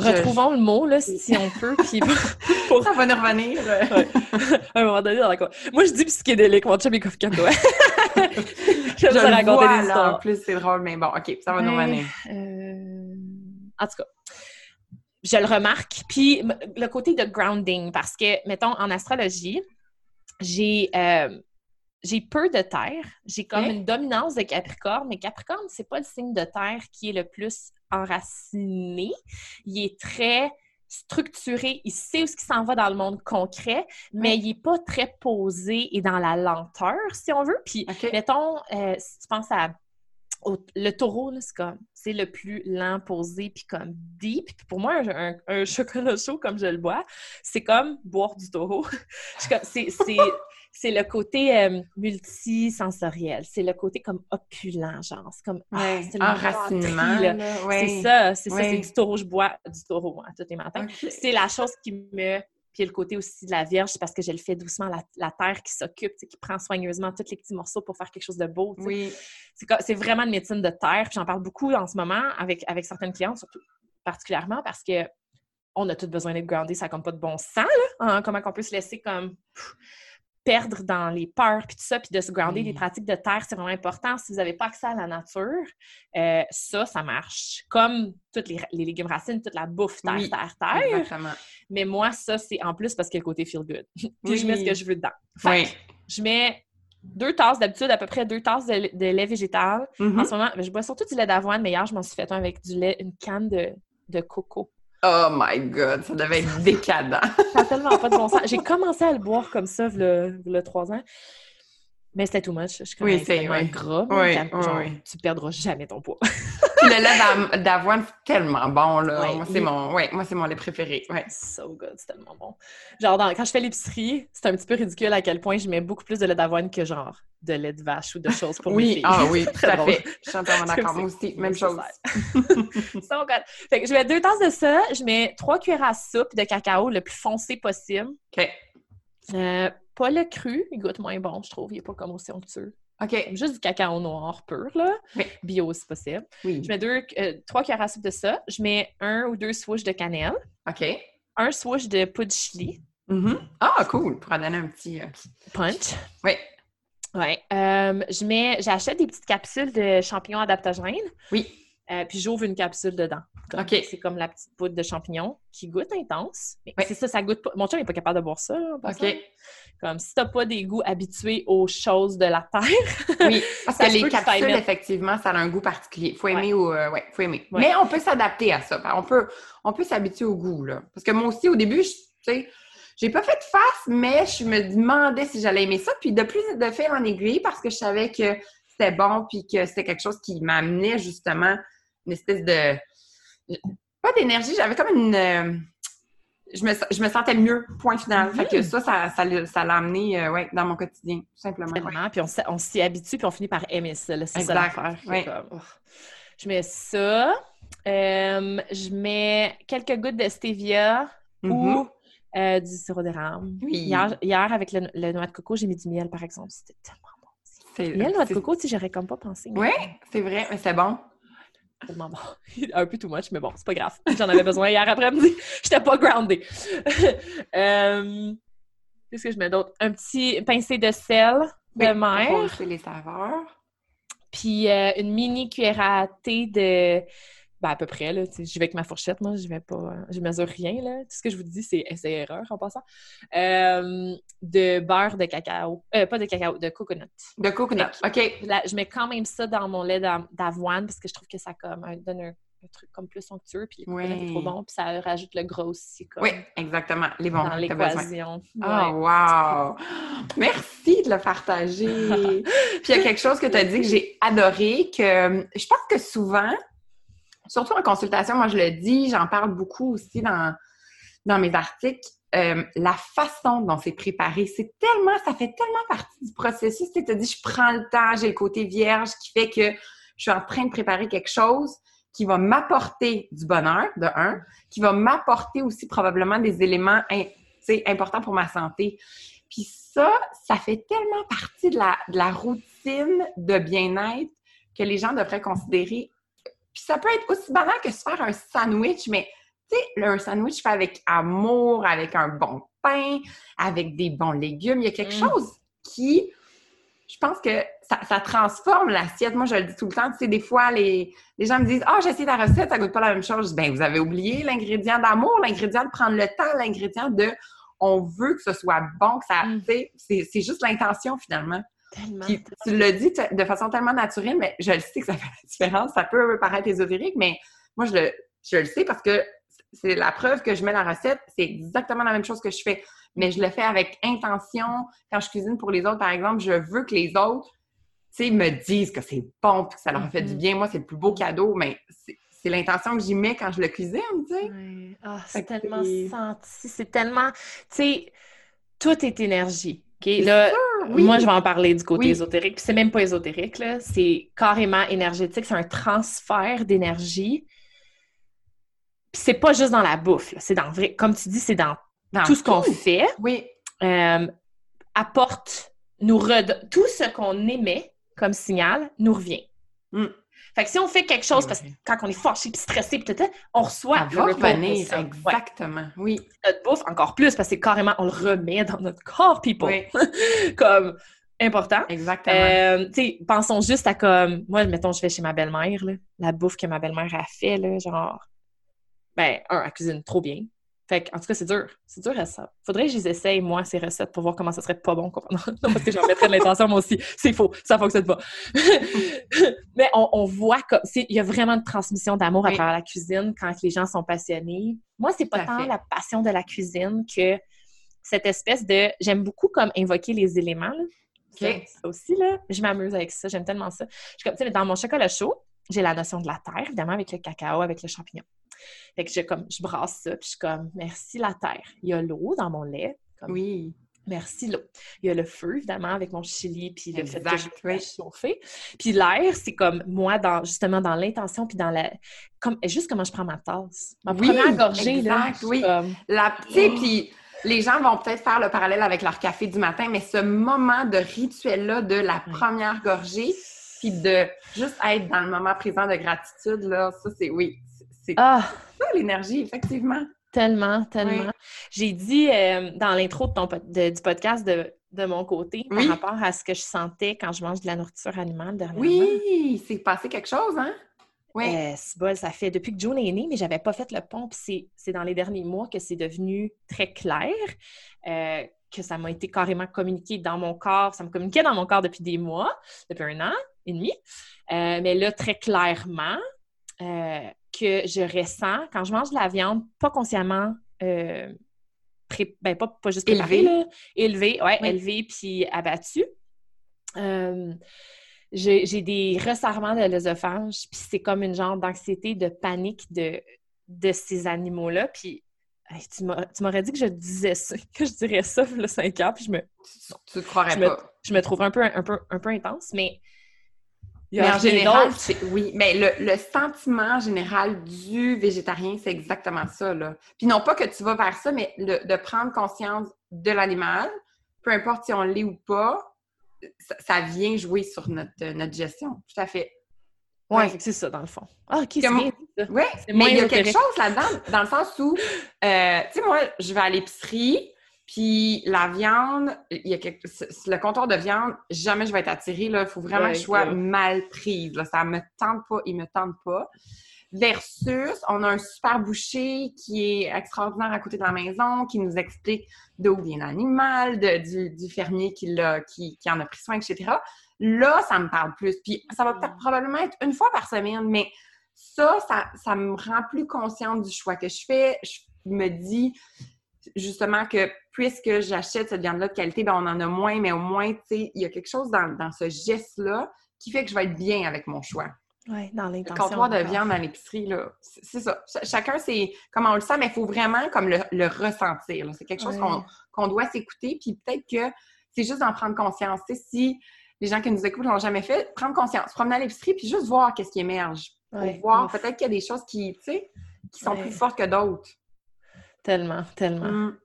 Je- Retrouvons le mot, là, si on peut, puis pour, Ça va nous revenir. euh. Ouais. à un moment donné, dans la Moi, je dis psychédélique, mon chum est toi. J'aime Je ça raconter des là, en histoires. plus, c'est drôle, mais bon, OK, ça va nous revenir. Euh, En tout cas, je le remarque. Puis le côté de grounding, parce que, mettons, en astrologie, j'ai euh, j'ai peu de terre. J'ai comme une dominance de Capricorne, mais Capricorne, c'est pas le signe de terre qui est le plus enraciné. Il est très structuré, il sait où ce qui s'en va dans le monde concret, mais il est pas très posé et dans la lenteur, si on veut. Puis. Mettons, euh, si tu penses à au- le taureau, c'est comme c'est le plus lent, posé, puis comme deep. Pour moi, un, un- un chocolat chaud comme je le bois, c'est comme boire du taureau. C'est, le côté euh, multisensoriel. C'est le côté comme opulent, genre. C'est comme ah, Ouais, enracinement. ouais. C'est ça, c'est ça, c'est du taureau. Je bois du taureau moi, tous les matins. C'est la chose qui me. Puis le côté aussi de la Vierge, c'est parce que je le fais doucement, la, la terre qui s'occupe, qui prend soigneusement tous les petits morceaux pour faire quelque chose de beau. Oui. C'est vraiment une médecine de terre. J'en parle beaucoup en ce moment avec, avec certaines clientes, surtout particulièrement parce que on a tous besoin d'être groundés, ça comme pas de bon sens, là. Hein, comment qu'on peut se laisser comme pff, perdre dans les peurs, puis tout ça, puis de se grounder, Mm. les pratiques de terre, c'est vraiment important. Si vous n'avez pas accès à la nature, euh, ça, ça marche. Comme toutes les, les légumes racines, toute la bouffe terre, Oui, terre, terre. Exactement. Mais moi, ça, c'est en plus parce qu'il y a le côté feel good. puis je mets ce que je veux dedans. Fait Oui. que je mets deux tasses, d'habitude, à peu près deux tasses de, de lait végétal. En ce moment, je bois surtout du lait d'avoine, mais hier, je m'en suis fait un avec du lait, une canne de, de coco. Oh my God, ça devait être décadent. Ça n'a tellement pas de bon sens. J'ai commencé à le boire comme ça, a trois ans. Mais c'était too much. Je Oui, c'est- oui. gras. Oui, genre, oui. Tu perdras jamais ton poids. Le lait d'avoine, c'est tellement bon, là. Ouais, moi, c'est mon, ouais, moi, c'est mon lait préféré. Ouais. so good, c'est tellement bon. Genre, dans- quand je fais l'épicerie, c'est un petit peu ridicule à quel point je mets beaucoup plus de lait d'avoine que genre de lait de vache ou de choses pour mes Oui, filles. ah oui, tout très à fait. Je suis entièrement d'accord. Moi aussi, même chose. so good. Fait que je mets deux tasses de ça, je mets trois cuillères à soupe de cacao le plus foncé possible. OK. Euh, pas le cru, il goûte moins bon, je trouve. Il n'est pas comme aussi onctueux. OK. Juste du cacao noir pur, là. Oui. Bio, si possible. Oui. Je mets deux, euh, trois cuillères à soupe de ça. Je mets un ou deux swoosh de cannelle. OK. Un swoosh de poudre chili. Mhm. Ah, cool. Pour en donner un petit. euh, Punch. Oui. Euh, je mets, j'achète des petites capsules de champignons adaptogènes. Oui. Euh, puis j'ouvre une capsule dedans. Comme- OK. C'est comme la petite poudre de champignons qui goûte intense. Mais Oui. c'est ça, ça goûte pas. Mon chum n'est pas capable de boire ça. là. OK. Comme si t'as pas des goûts habitués aux choses de la terre. Oui. Parce que les capsules, effectivement, ça a un goût particulier. Faut aimer Ouais. ou. euh, ouais, faut aimer. Ouais. Mais on peut s'adapter à ça. On peut, on peut s'habituer au goût, là. Parce que moi aussi, au début, je- tu sais, j'ai pas fait de face, mais je me demandais si j'allais aimer ça. Puis de plus de fil en aiguille, parce que je savais que c'était bon, puis que c'était quelque chose qui m'amenait justement une espèce de. Pas d'énergie, j'avais comme une. euh, Je me, je me sentais mieux, point final. Fait que ça, ça, ça, l'a- ça l'a amené euh, ouais, dans mon quotidien, tout simplement. ouais. Puis on, s'y habitue, puis on finit par aimer ça. C'est ça l'affaire. Ouais. Oh. Je mets ça. Euh, je mets quelques gouttes de stevia ou euh, du sirop d'érable. Oui. Hier, hier, avec le, le noix de coco, j'ai mis du miel, par exemple. C'était tellement bon. Miel, noix de coco, tu sais, j'aurais comme pas pensé. Ouais, c'est vrai, mais c'est bon. Tellement bon. Un peu too much, mais bon, c'est pas grave. J'en avais besoin hier après-midi. J'étais pas groundée. Euh, Qu'est-ce que je mets d'autre? Un petit pincé de sel de Oui, mer. Les saveurs. puis euh, une mini cuillère à thé de ben, à peu près, là. Je vais avec ma fourchette, moi, je vais pas. Je mesure rien, là. Tout ce que je vous dis, c'est essai-erreur en passant. Euh, de beurre de cacao. Euh, pas de cacao, de coconut. De coconut, OK. je mets quand même ça dans mon lait d'avoine parce que je trouve que ça comme, donne un, truc comme plus somptueux, puis le trop bon, puis ça rajoute le gros aussi. Comme, oui, exactement. Les bons. Dans l'équation. Oh, wow! Merci de le partager. puis il y a quelque chose que tu as dit que j'ai adoré, que je pense que souvent, surtout en consultation, moi je le dis, j'en parle beaucoup aussi dans, mes articles. Euh, la façon dont c'est préparé, c'est tellement, ça fait tellement partie du processus. Tu te dis, je prends le temps, j'ai le côté vierge qui fait que je suis en train de préparer quelque chose qui va m'apporter du bonheur, de un, qui va m'apporter aussi probablement des éléments importants pour ma santé. Puis ça, ça fait tellement partie de la routine de bien-être que les gens devraient considérer puis ça peut être aussi banal que se faire un sandwich, mais tu sais, un sandwich fait avec amour, avec un bon pain, avec des bons légumes. Il y a quelque mm. chose qui, je pense que ça, transforme l'assiette. Moi, je le dis tout le temps. Tu sais, des fois, les, gens me disent Ah, oh, j'ai essayé la recette, ça goûte pas la même chose. Ben, vous avez oublié l'ingrédient d'amour, l'ingrédient de prendre le temps, l'ingrédient de on veut que ce soit bon, que ça, mm. c'est juste l'intention finalement. Tellement. tu le dis de façon tellement naturelle, mais je le sais que ça fait la différence. Ça peut paraître ésotérique, mais moi, je le, je le sais parce que c'est la preuve que je mets la recette. C'est exactement la même chose que je fais. Mais je le fais avec intention. Quand je cuisine pour les autres, par exemple, je veux que les autres me disent que c'est bon et que ça leur fait du mm-hmm. bien. Moi, c'est le plus beau cadeau, mais c'est l'intention que j'y mets quand je le cuisine, tu sais. Ah, c'est tellement senti. C'est tellement... Tu sais, tout est énergie. OK, là, moi, je vais en parler du côté ésotérique. Puis c'est même pas ésotérique, là. C'est carrément énergétique. C'est un transfert d'énergie. Puis c'est pas juste dans la bouffe, C'est dans vrai... Comme tu dis, c'est dans, tout ce qu'on fait. Oui. Euh, apporte, nous redonne... Tout ce qu'on émet comme signal nous revient. Mm. Fait que si on fait quelque chose, parce que quand on est fâché puis stressé, puis on reçoit le revenir. Exactement, oui. Notre bouffe, encore plus, parce que c'est carrément, on le remet dans notre corps, people. comme important. Exactement. Euh, tu sais, pensons juste à comme, moi, mettons, je vais chez ma belle-mère, la bouffe que ma belle-mère a fait, là, genre, ben, un, elle cuisine trop bien. Fait en tout cas, c'est dur. C'est dur à ça. Faudrait que je les essaye, moi, ces recettes, pour voir comment ça serait pas bon. Non, parce que j'en mettrais de l'intention, moi aussi. C'est faux. Ça fonctionne pas. Mais on, voit qu'il y a vraiment de transmission d'amour à travers la cuisine quand les gens sont passionnés. Moi, c'est pas tant la passion de la cuisine que cette espèce de... J'aime beaucoup comme invoquer les éléments, là. Ça aussi, là. Je m'amuse avec ça. J'aime tellement ça. Je, comme, dans mon chocolat chaud, j'ai la notion de la terre, évidemment, avec le cacao, avec le champignon. Fait que je, comme, je brasse ça, puis je suis comme, merci la terre. Il y a l'eau dans mon lait. oui. Merci l'eau. Il y a le feu, évidemment, avec mon chili, puis le fait que je chauffer. Puis l'air, c'est comme moi, dans, justement, dans l'intention, puis dans la... Comme, juste comment je prends ma tasse. Ma première gorgée, là. oui. La, tu sais, puis les gens vont peut-être faire le parallèle avec leur café du matin, mais ce moment de rituel-là de la première gorgée, puis de juste être dans le moment présent de gratitude, là, ça, c'est oui, c'est ah! ça l'énergie, effectivement. Tellement, tellement. J'ai dit euh, dans l'intro de ton, du podcast de, mon côté par rapport à ce que je sentais quand je mange de la nourriture animale dernièrement. Oui, c'est passé quelque chose, hein? Oui. Euh, ça fait depuis que June est née, mais j'avais pas fait le pont. Puis c'est dans les derniers mois que c'est devenu très clair, euh, que ça m'a été carrément communiqué dans mon corps. Ça me communiquait dans mon corps depuis des mois, depuis un an et demi. mais là, très clairement, que je ressens quand je mange de la viande, pas consciemment, euh, ben, pas, pas, juste élevé, élevé, ouais, élevé puis abattu. Euh, j'ai des resserrements de l'œsophage, puis c'est comme une genre d'anxiété, de panique de, de ces animaux-là. Puis tu m'aurais dit que je disais ça, que je dirais ça le 5 ans, puis je me. Tu, croirais pas. je me trouve un peu, un peu, un peu intense, mais mais en général, oui, mais le, sentiment général du végétarien, c'est exactement ça. Là. Puis non pas que tu vas vers ça, mais de prendre conscience de l'animal, peu importe si on l'est ou pas, ça, vient jouer sur notre, notre gestion. Tout à fait. Oui, ouais, c'est ça, dans le fond. Ah, OK, c'est Oui, mais il y a quelque chose là-dedans, dans le sens où, euh, tu sais, moi, je vais à l'épicerie, Puis la viande, il y a le comptoir de viande, jamais je vais être attirée. Il faut vraiment que je sois mal prise. Là. Ça me tente pas, il me tente pas. Versus, on a un super boucher qui est extraordinaire à côté de la maison, qui nous explique d'où vient l'animal, du, fermier qui, qui, qui en a pris soin, etc. Là, ça me parle plus. Puis ça va peut-être probablement être une fois par semaine, mais ça, ça, ça me rend plus consciente du choix que je fais. Je me dis, justement que puisque j'achète cette viande-là de qualité, ben on en a moins, mais au moins, tu sais, il y a quelque chose dans, ce geste-là qui fait que je vais être bien avec mon choix. Oui, dans l'intention. Le comptoir de viande à l'épicerie, là, c'est ça. Chacun, c'est comment on le sent, mais il faut vraiment comme le, ressentir. C'est quelque chose qu'on doit s'écouter, puis peut-être que c'est juste d'en prendre conscience. si les gens qui nous écoutent l'ont jamais fait, prendre conscience, promener à l'épicerie, puis juste voir qu'est-ce qui émerge. Pour voir, peut-être qu'il y a des choses qui, tu sais, qui sont plus fortes que d'autres. Tellement, tellement. Mm.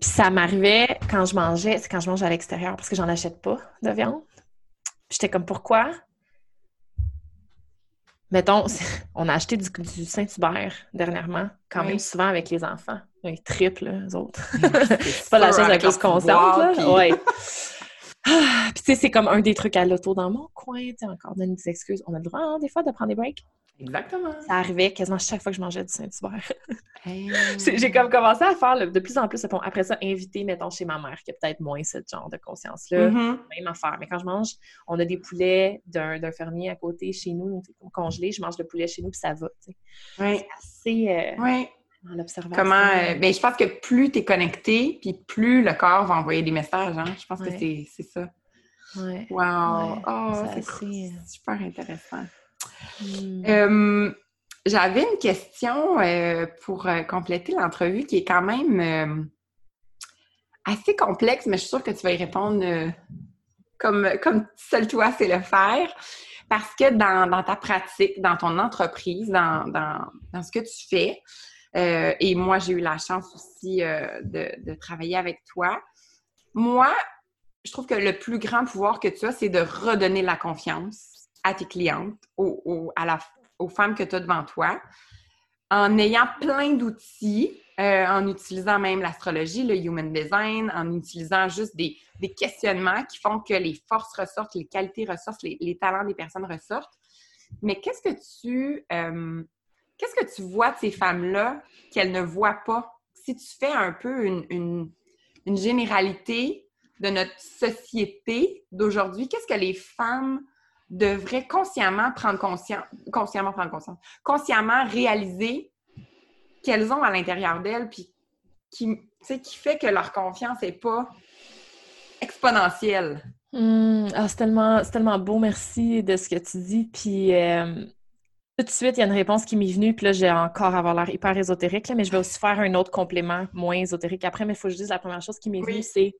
Puis ça m'arrivait quand je mangeais, c'est quand je mange à l'extérieur parce que j'en achète pas de viande. J'étais comme pourquoi? Mettons, on a acheté du, Saint-Hubert dernièrement, quand même souvent avec les enfants. Ils triple, eux autres. c'est pas la chose avec laquelle se concentre, là. Ouais. Ah, puis tu sais, c'est comme un des trucs à l'auto dans mon coin, tu sais, encore donne des excuses. On a le droit, hein, des fois, de prendre des breaks. Exactement. Ça arrivait quasiment chaque fois que je mangeais du Saint-Hubert. J'ai comme commencé à faire de plus en plus. Après ça, inviter, mettons, chez ma mère, qui a peut-être moins ce genre de conscience-là. Mm-hmm. Même affaire. Mais quand je mange, on a des poulets d'un fermier à côté chez nous, congelés. Je mange le poulet chez nous, puis ça va. Oui. C'est assez. Euh, oui. Comment. Euh, ben, je pense que plus tu es connecté, puis plus le corps va envoyer des messages. Hein? Je pense que c'est ça. Ouais. Wow! oh, c'est euh, super intéressant. Hmm. J'avais une question euh, pour euh, compléter l'entrevue qui est quand même euh, assez complexe, mais je suis sûre que tu vas y répondre comme, comme seul toi c'est le faire. Parce que dans, ta pratique, dans ton entreprise, dans, ce que tu fais, et moi j'ai eu la chance aussi de, travailler avec toi, moi, je trouve que le plus grand pouvoir que tu as, c'est de redonner la confiance à tes clientes, aux, femmes que tu as devant toi, en ayant plein d'outils, euh, en utilisant même l'astrologie, le human design, en utilisant juste des, questionnements qui font que les forces ressortent, les qualités ressortent, les, talents des personnes ressortent. Mais qu'est-ce que tu euh, qu'est-ce que tu vois de ces femmes-là qu'elles ne voient pas? Si tu fais un peu une généralité de notre société d'aujourd'hui, qu'est-ce que les femmes devraient consciemment prendre conscience, consciemment prendre conscience, consciemment réaliser qu'elles ont à l'intérieur d'elles, puis qui, qui fait que leur confiance n'est pas exponentielle. Hmm, ah, c'est tellement, tellement beau, merci de ce que tu dis. Puis euh, tout de suite, il y a une réponse qui m'est venue, puis là, j'ai encore avoir l'air hyper ésotérique, mais je vais aussi faire un autre complément moins ésotérique après, mais il faut que je dise la première chose qui m'est venue, c'est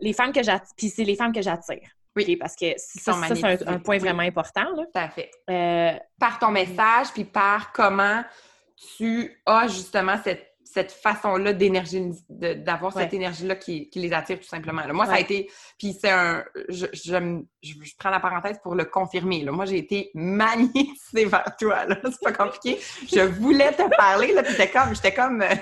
les femmes que j'attire, puis c'est les femmes que j'attire. Oui, parce que ça, c'est un, point vraiment important. Là. Tout à fait. Euh, par ton message, puis par comment tu as justement cette cette façon-là d'énergie, d'avoir cette énergie-là qui, les attire tout simplement. Moi, ça a été, puis c'est un, je, je, prends la parenthèse pour le confirmer. Là. Moi, j'ai été magnétisée vers toi. Là. C'est pas compliqué. Je voulais te parler, là, puis j'étais comme, j'étais comme euh,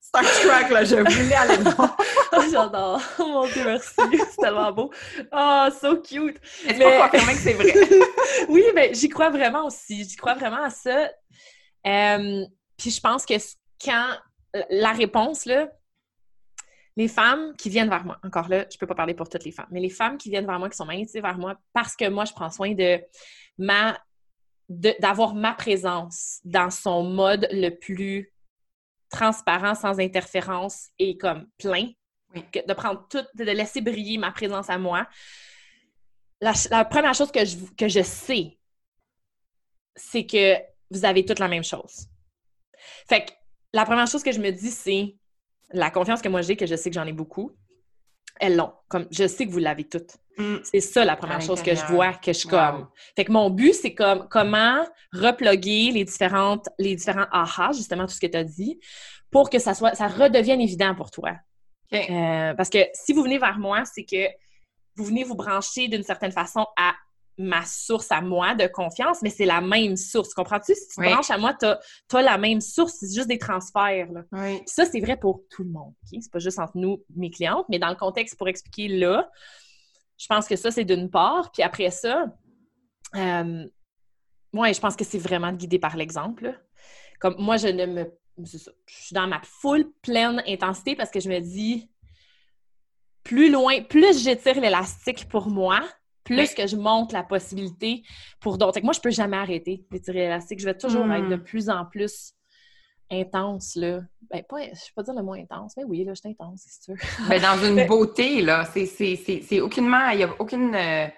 Star Trek, là. Je voulais aller voir. oh, j'adore. Oh mon Dieu, merci. C'est tellement beau. Oh, so cute. Est-ce mais... confirmer que c'est vrai? oui, mais j'y crois vraiment aussi. J'y crois vraiment à ça. Euh, puis je pense que quand la réponse, là, les femmes qui viennent vers moi, encore là, je peux pas parler pour toutes les femmes, mais les femmes qui viennent vers moi, qui sont magnétisées vers moi parce que moi, je prends soin de ma d'avoir ma présence dans son mode le plus transparent, sans interférence et comme plein, de prendre tout, de laisser briller ma présence à moi. La, première chose que je, que je sais, c'est que vous avez toutes la même chose. Fait que la première chose que je me dis, c'est la confiance que moi j'ai, que je sais que j'en ai beaucoup. Elles l'ont. Comme je sais que vous l'avez toutes. Mm. C'est ça la première chose que je vois, que je comme. Fait que mon but, c'est comme comment reploguer les différentes, les différents aha, justement, tout ce que tu as dit, pour que ça soit, ça redevienne évident pour toi. Euh, parce que si vous venez vers moi, c'est que vous venez vous brancher d'une certaine façon à ma source à moi de confiance, mais c'est la même source. Comprends-tu? Si tu branches à moi, tu as, la même source, c'est juste des transferts. Ça, c'est vrai pour tout le monde. C'est pas juste entre nous, mes clientes, mais dans le contexte pour expliquer là, je pense que ça, c'est d'une part. Puis après ça, euh, je pense que c'est vraiment de guider par l'exemple. Comme moi, je ne me. Je suis dans ma full pleine intensité parce que je me dis, plus loin, plus j'étire l'élastique pour moi, plus que je monte la possibilité pour d'autres. Moi, je peux jamais arrêter d'étirer l'élastique. Je vais toujours être de hmm. plus en plus intense, là. Ben, pas, je ne vais pas dire le mot intense, mais oui, là, je suis intense, c'est sûr. Ben, dans une beauté, là. C'est aucunement... Il n'y a aucune... Euh,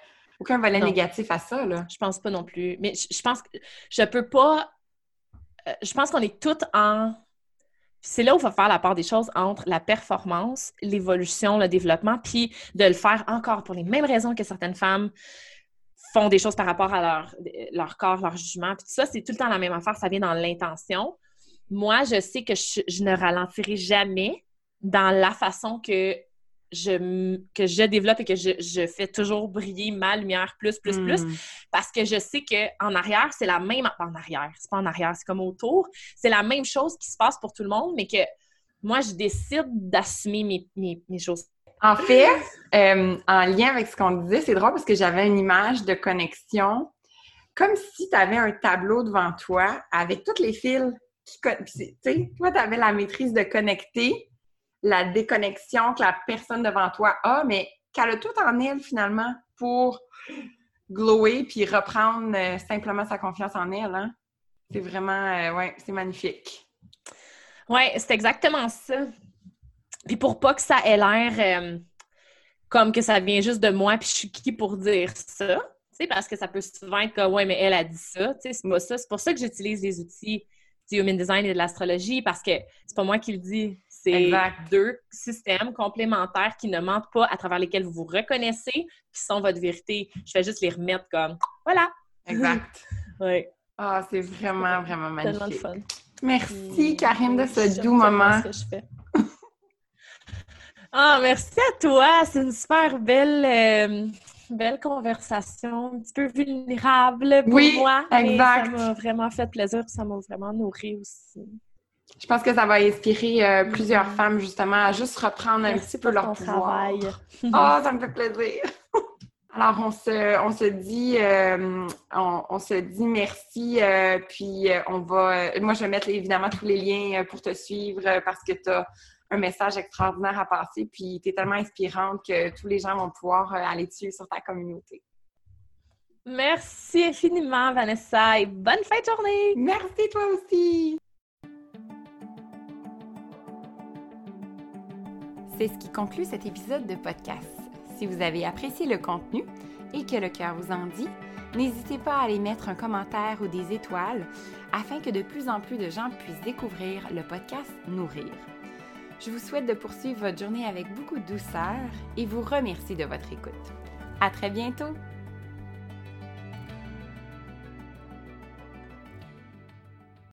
aucun volet négatif à ça, là. Je pense pas non plus. Mais je, je pense que je peux pas... Euh, je pense qu'on est toutes en c'est là où il faut faire la part des choses entre la performance, l'évolution, le développement, puis de le faire encore pour les mêmes raisons que certaines femmes font des choses par rapport à leur, leur corps, leur jugement. Puis tout ça, c'est tout le temps la même affaire, ça vient dans l'intention. Moi, je sais que je ne ralentirai jamais dans la façon que je, que je développe et que je, fais toujours briller ma lumière plus, plus, plus. Hmm. Parce que je sais qu'en arrière, c'est la même. En arrière, c'est pas en arrière, c'est comme autour. C'est la même chose qui se passe pour tout le monde, mais que moi, je décide d'assumer mes, choses. En fait, euh, en lien avec ce qu'on disait, c'est drôle parce que j'avais une image de connexion, comme si tu avais un tableau devant toi avec toutes les fils qui. Tu sais, toi, tu avais la maîtrise de connecter la déconnexion que la personne devant toi a, mais qu'elle a tout en elle finalement pour glower puis reprendre euh, simplement sa confiance en elle. Hein? C'est vraiment, euh, c'est magnifique. Oui, c'est exactement ça. Puis pour pas que ça ait l'air euh, comme que ça vient juste de moi, puis je suis qui pour dire ça, tu parce que ça peut souvent être comme, ouais, mais elle a dit ça, tu sais, c'est pas ça. C'est pour ça que j'utilise les outils du human design et de l'astrologie, parce que c'est pas moi qui le dis, c'est deux systèmes complémentaires qui ne mentent pas, à travers lesquels vous vous reconnaissez, qui sont votre vérité. Je vais juste les remettre comme voilà. Exact. oui. Ah, c'est vraiment, vraiment magnifique. Fun. Merci, Karine, de ce doux moment. Ce que je fais. ah, merci à toi. C'est une super belle. Euh, belle conversation, un petit peu vulnérable pour oui, moi. Exact. ça m'a vraiment fait plaisir, ça m'a vraiment nourri aussi. Je pense que ça va inspirer euh, plusieurs mm. femmes justement à juste reprendre un petit peu leur travail. Ah, ça me fait plaisir. Alors on se, on se dit, euh, on, se dit merci, euh, puis on va, moi je vais mettre évidemment tous les liens pour te suivre parce que tu as un message extraordinaire à passer, puis tu es tellement inspirante que tous les gens vont pouvoir aller dessus sur ta communauté. Merci infiniment, Vanessa, et bonne fin de journée! Merci toi aussi! C'est ce qui conclut cet épisode de podcast. Si vous avez apprécié le contenu et que le cœur vous en dit, n'hésitez pas à aller mettre un commentaire ou des étoiles afin que de plus en plus de gens puissent découvrir le podcast Nourrir. Je vous souhaite de poursuivre votre journée avec beaucoup de douceur et vous remercie de votre écoute. À très bientôt!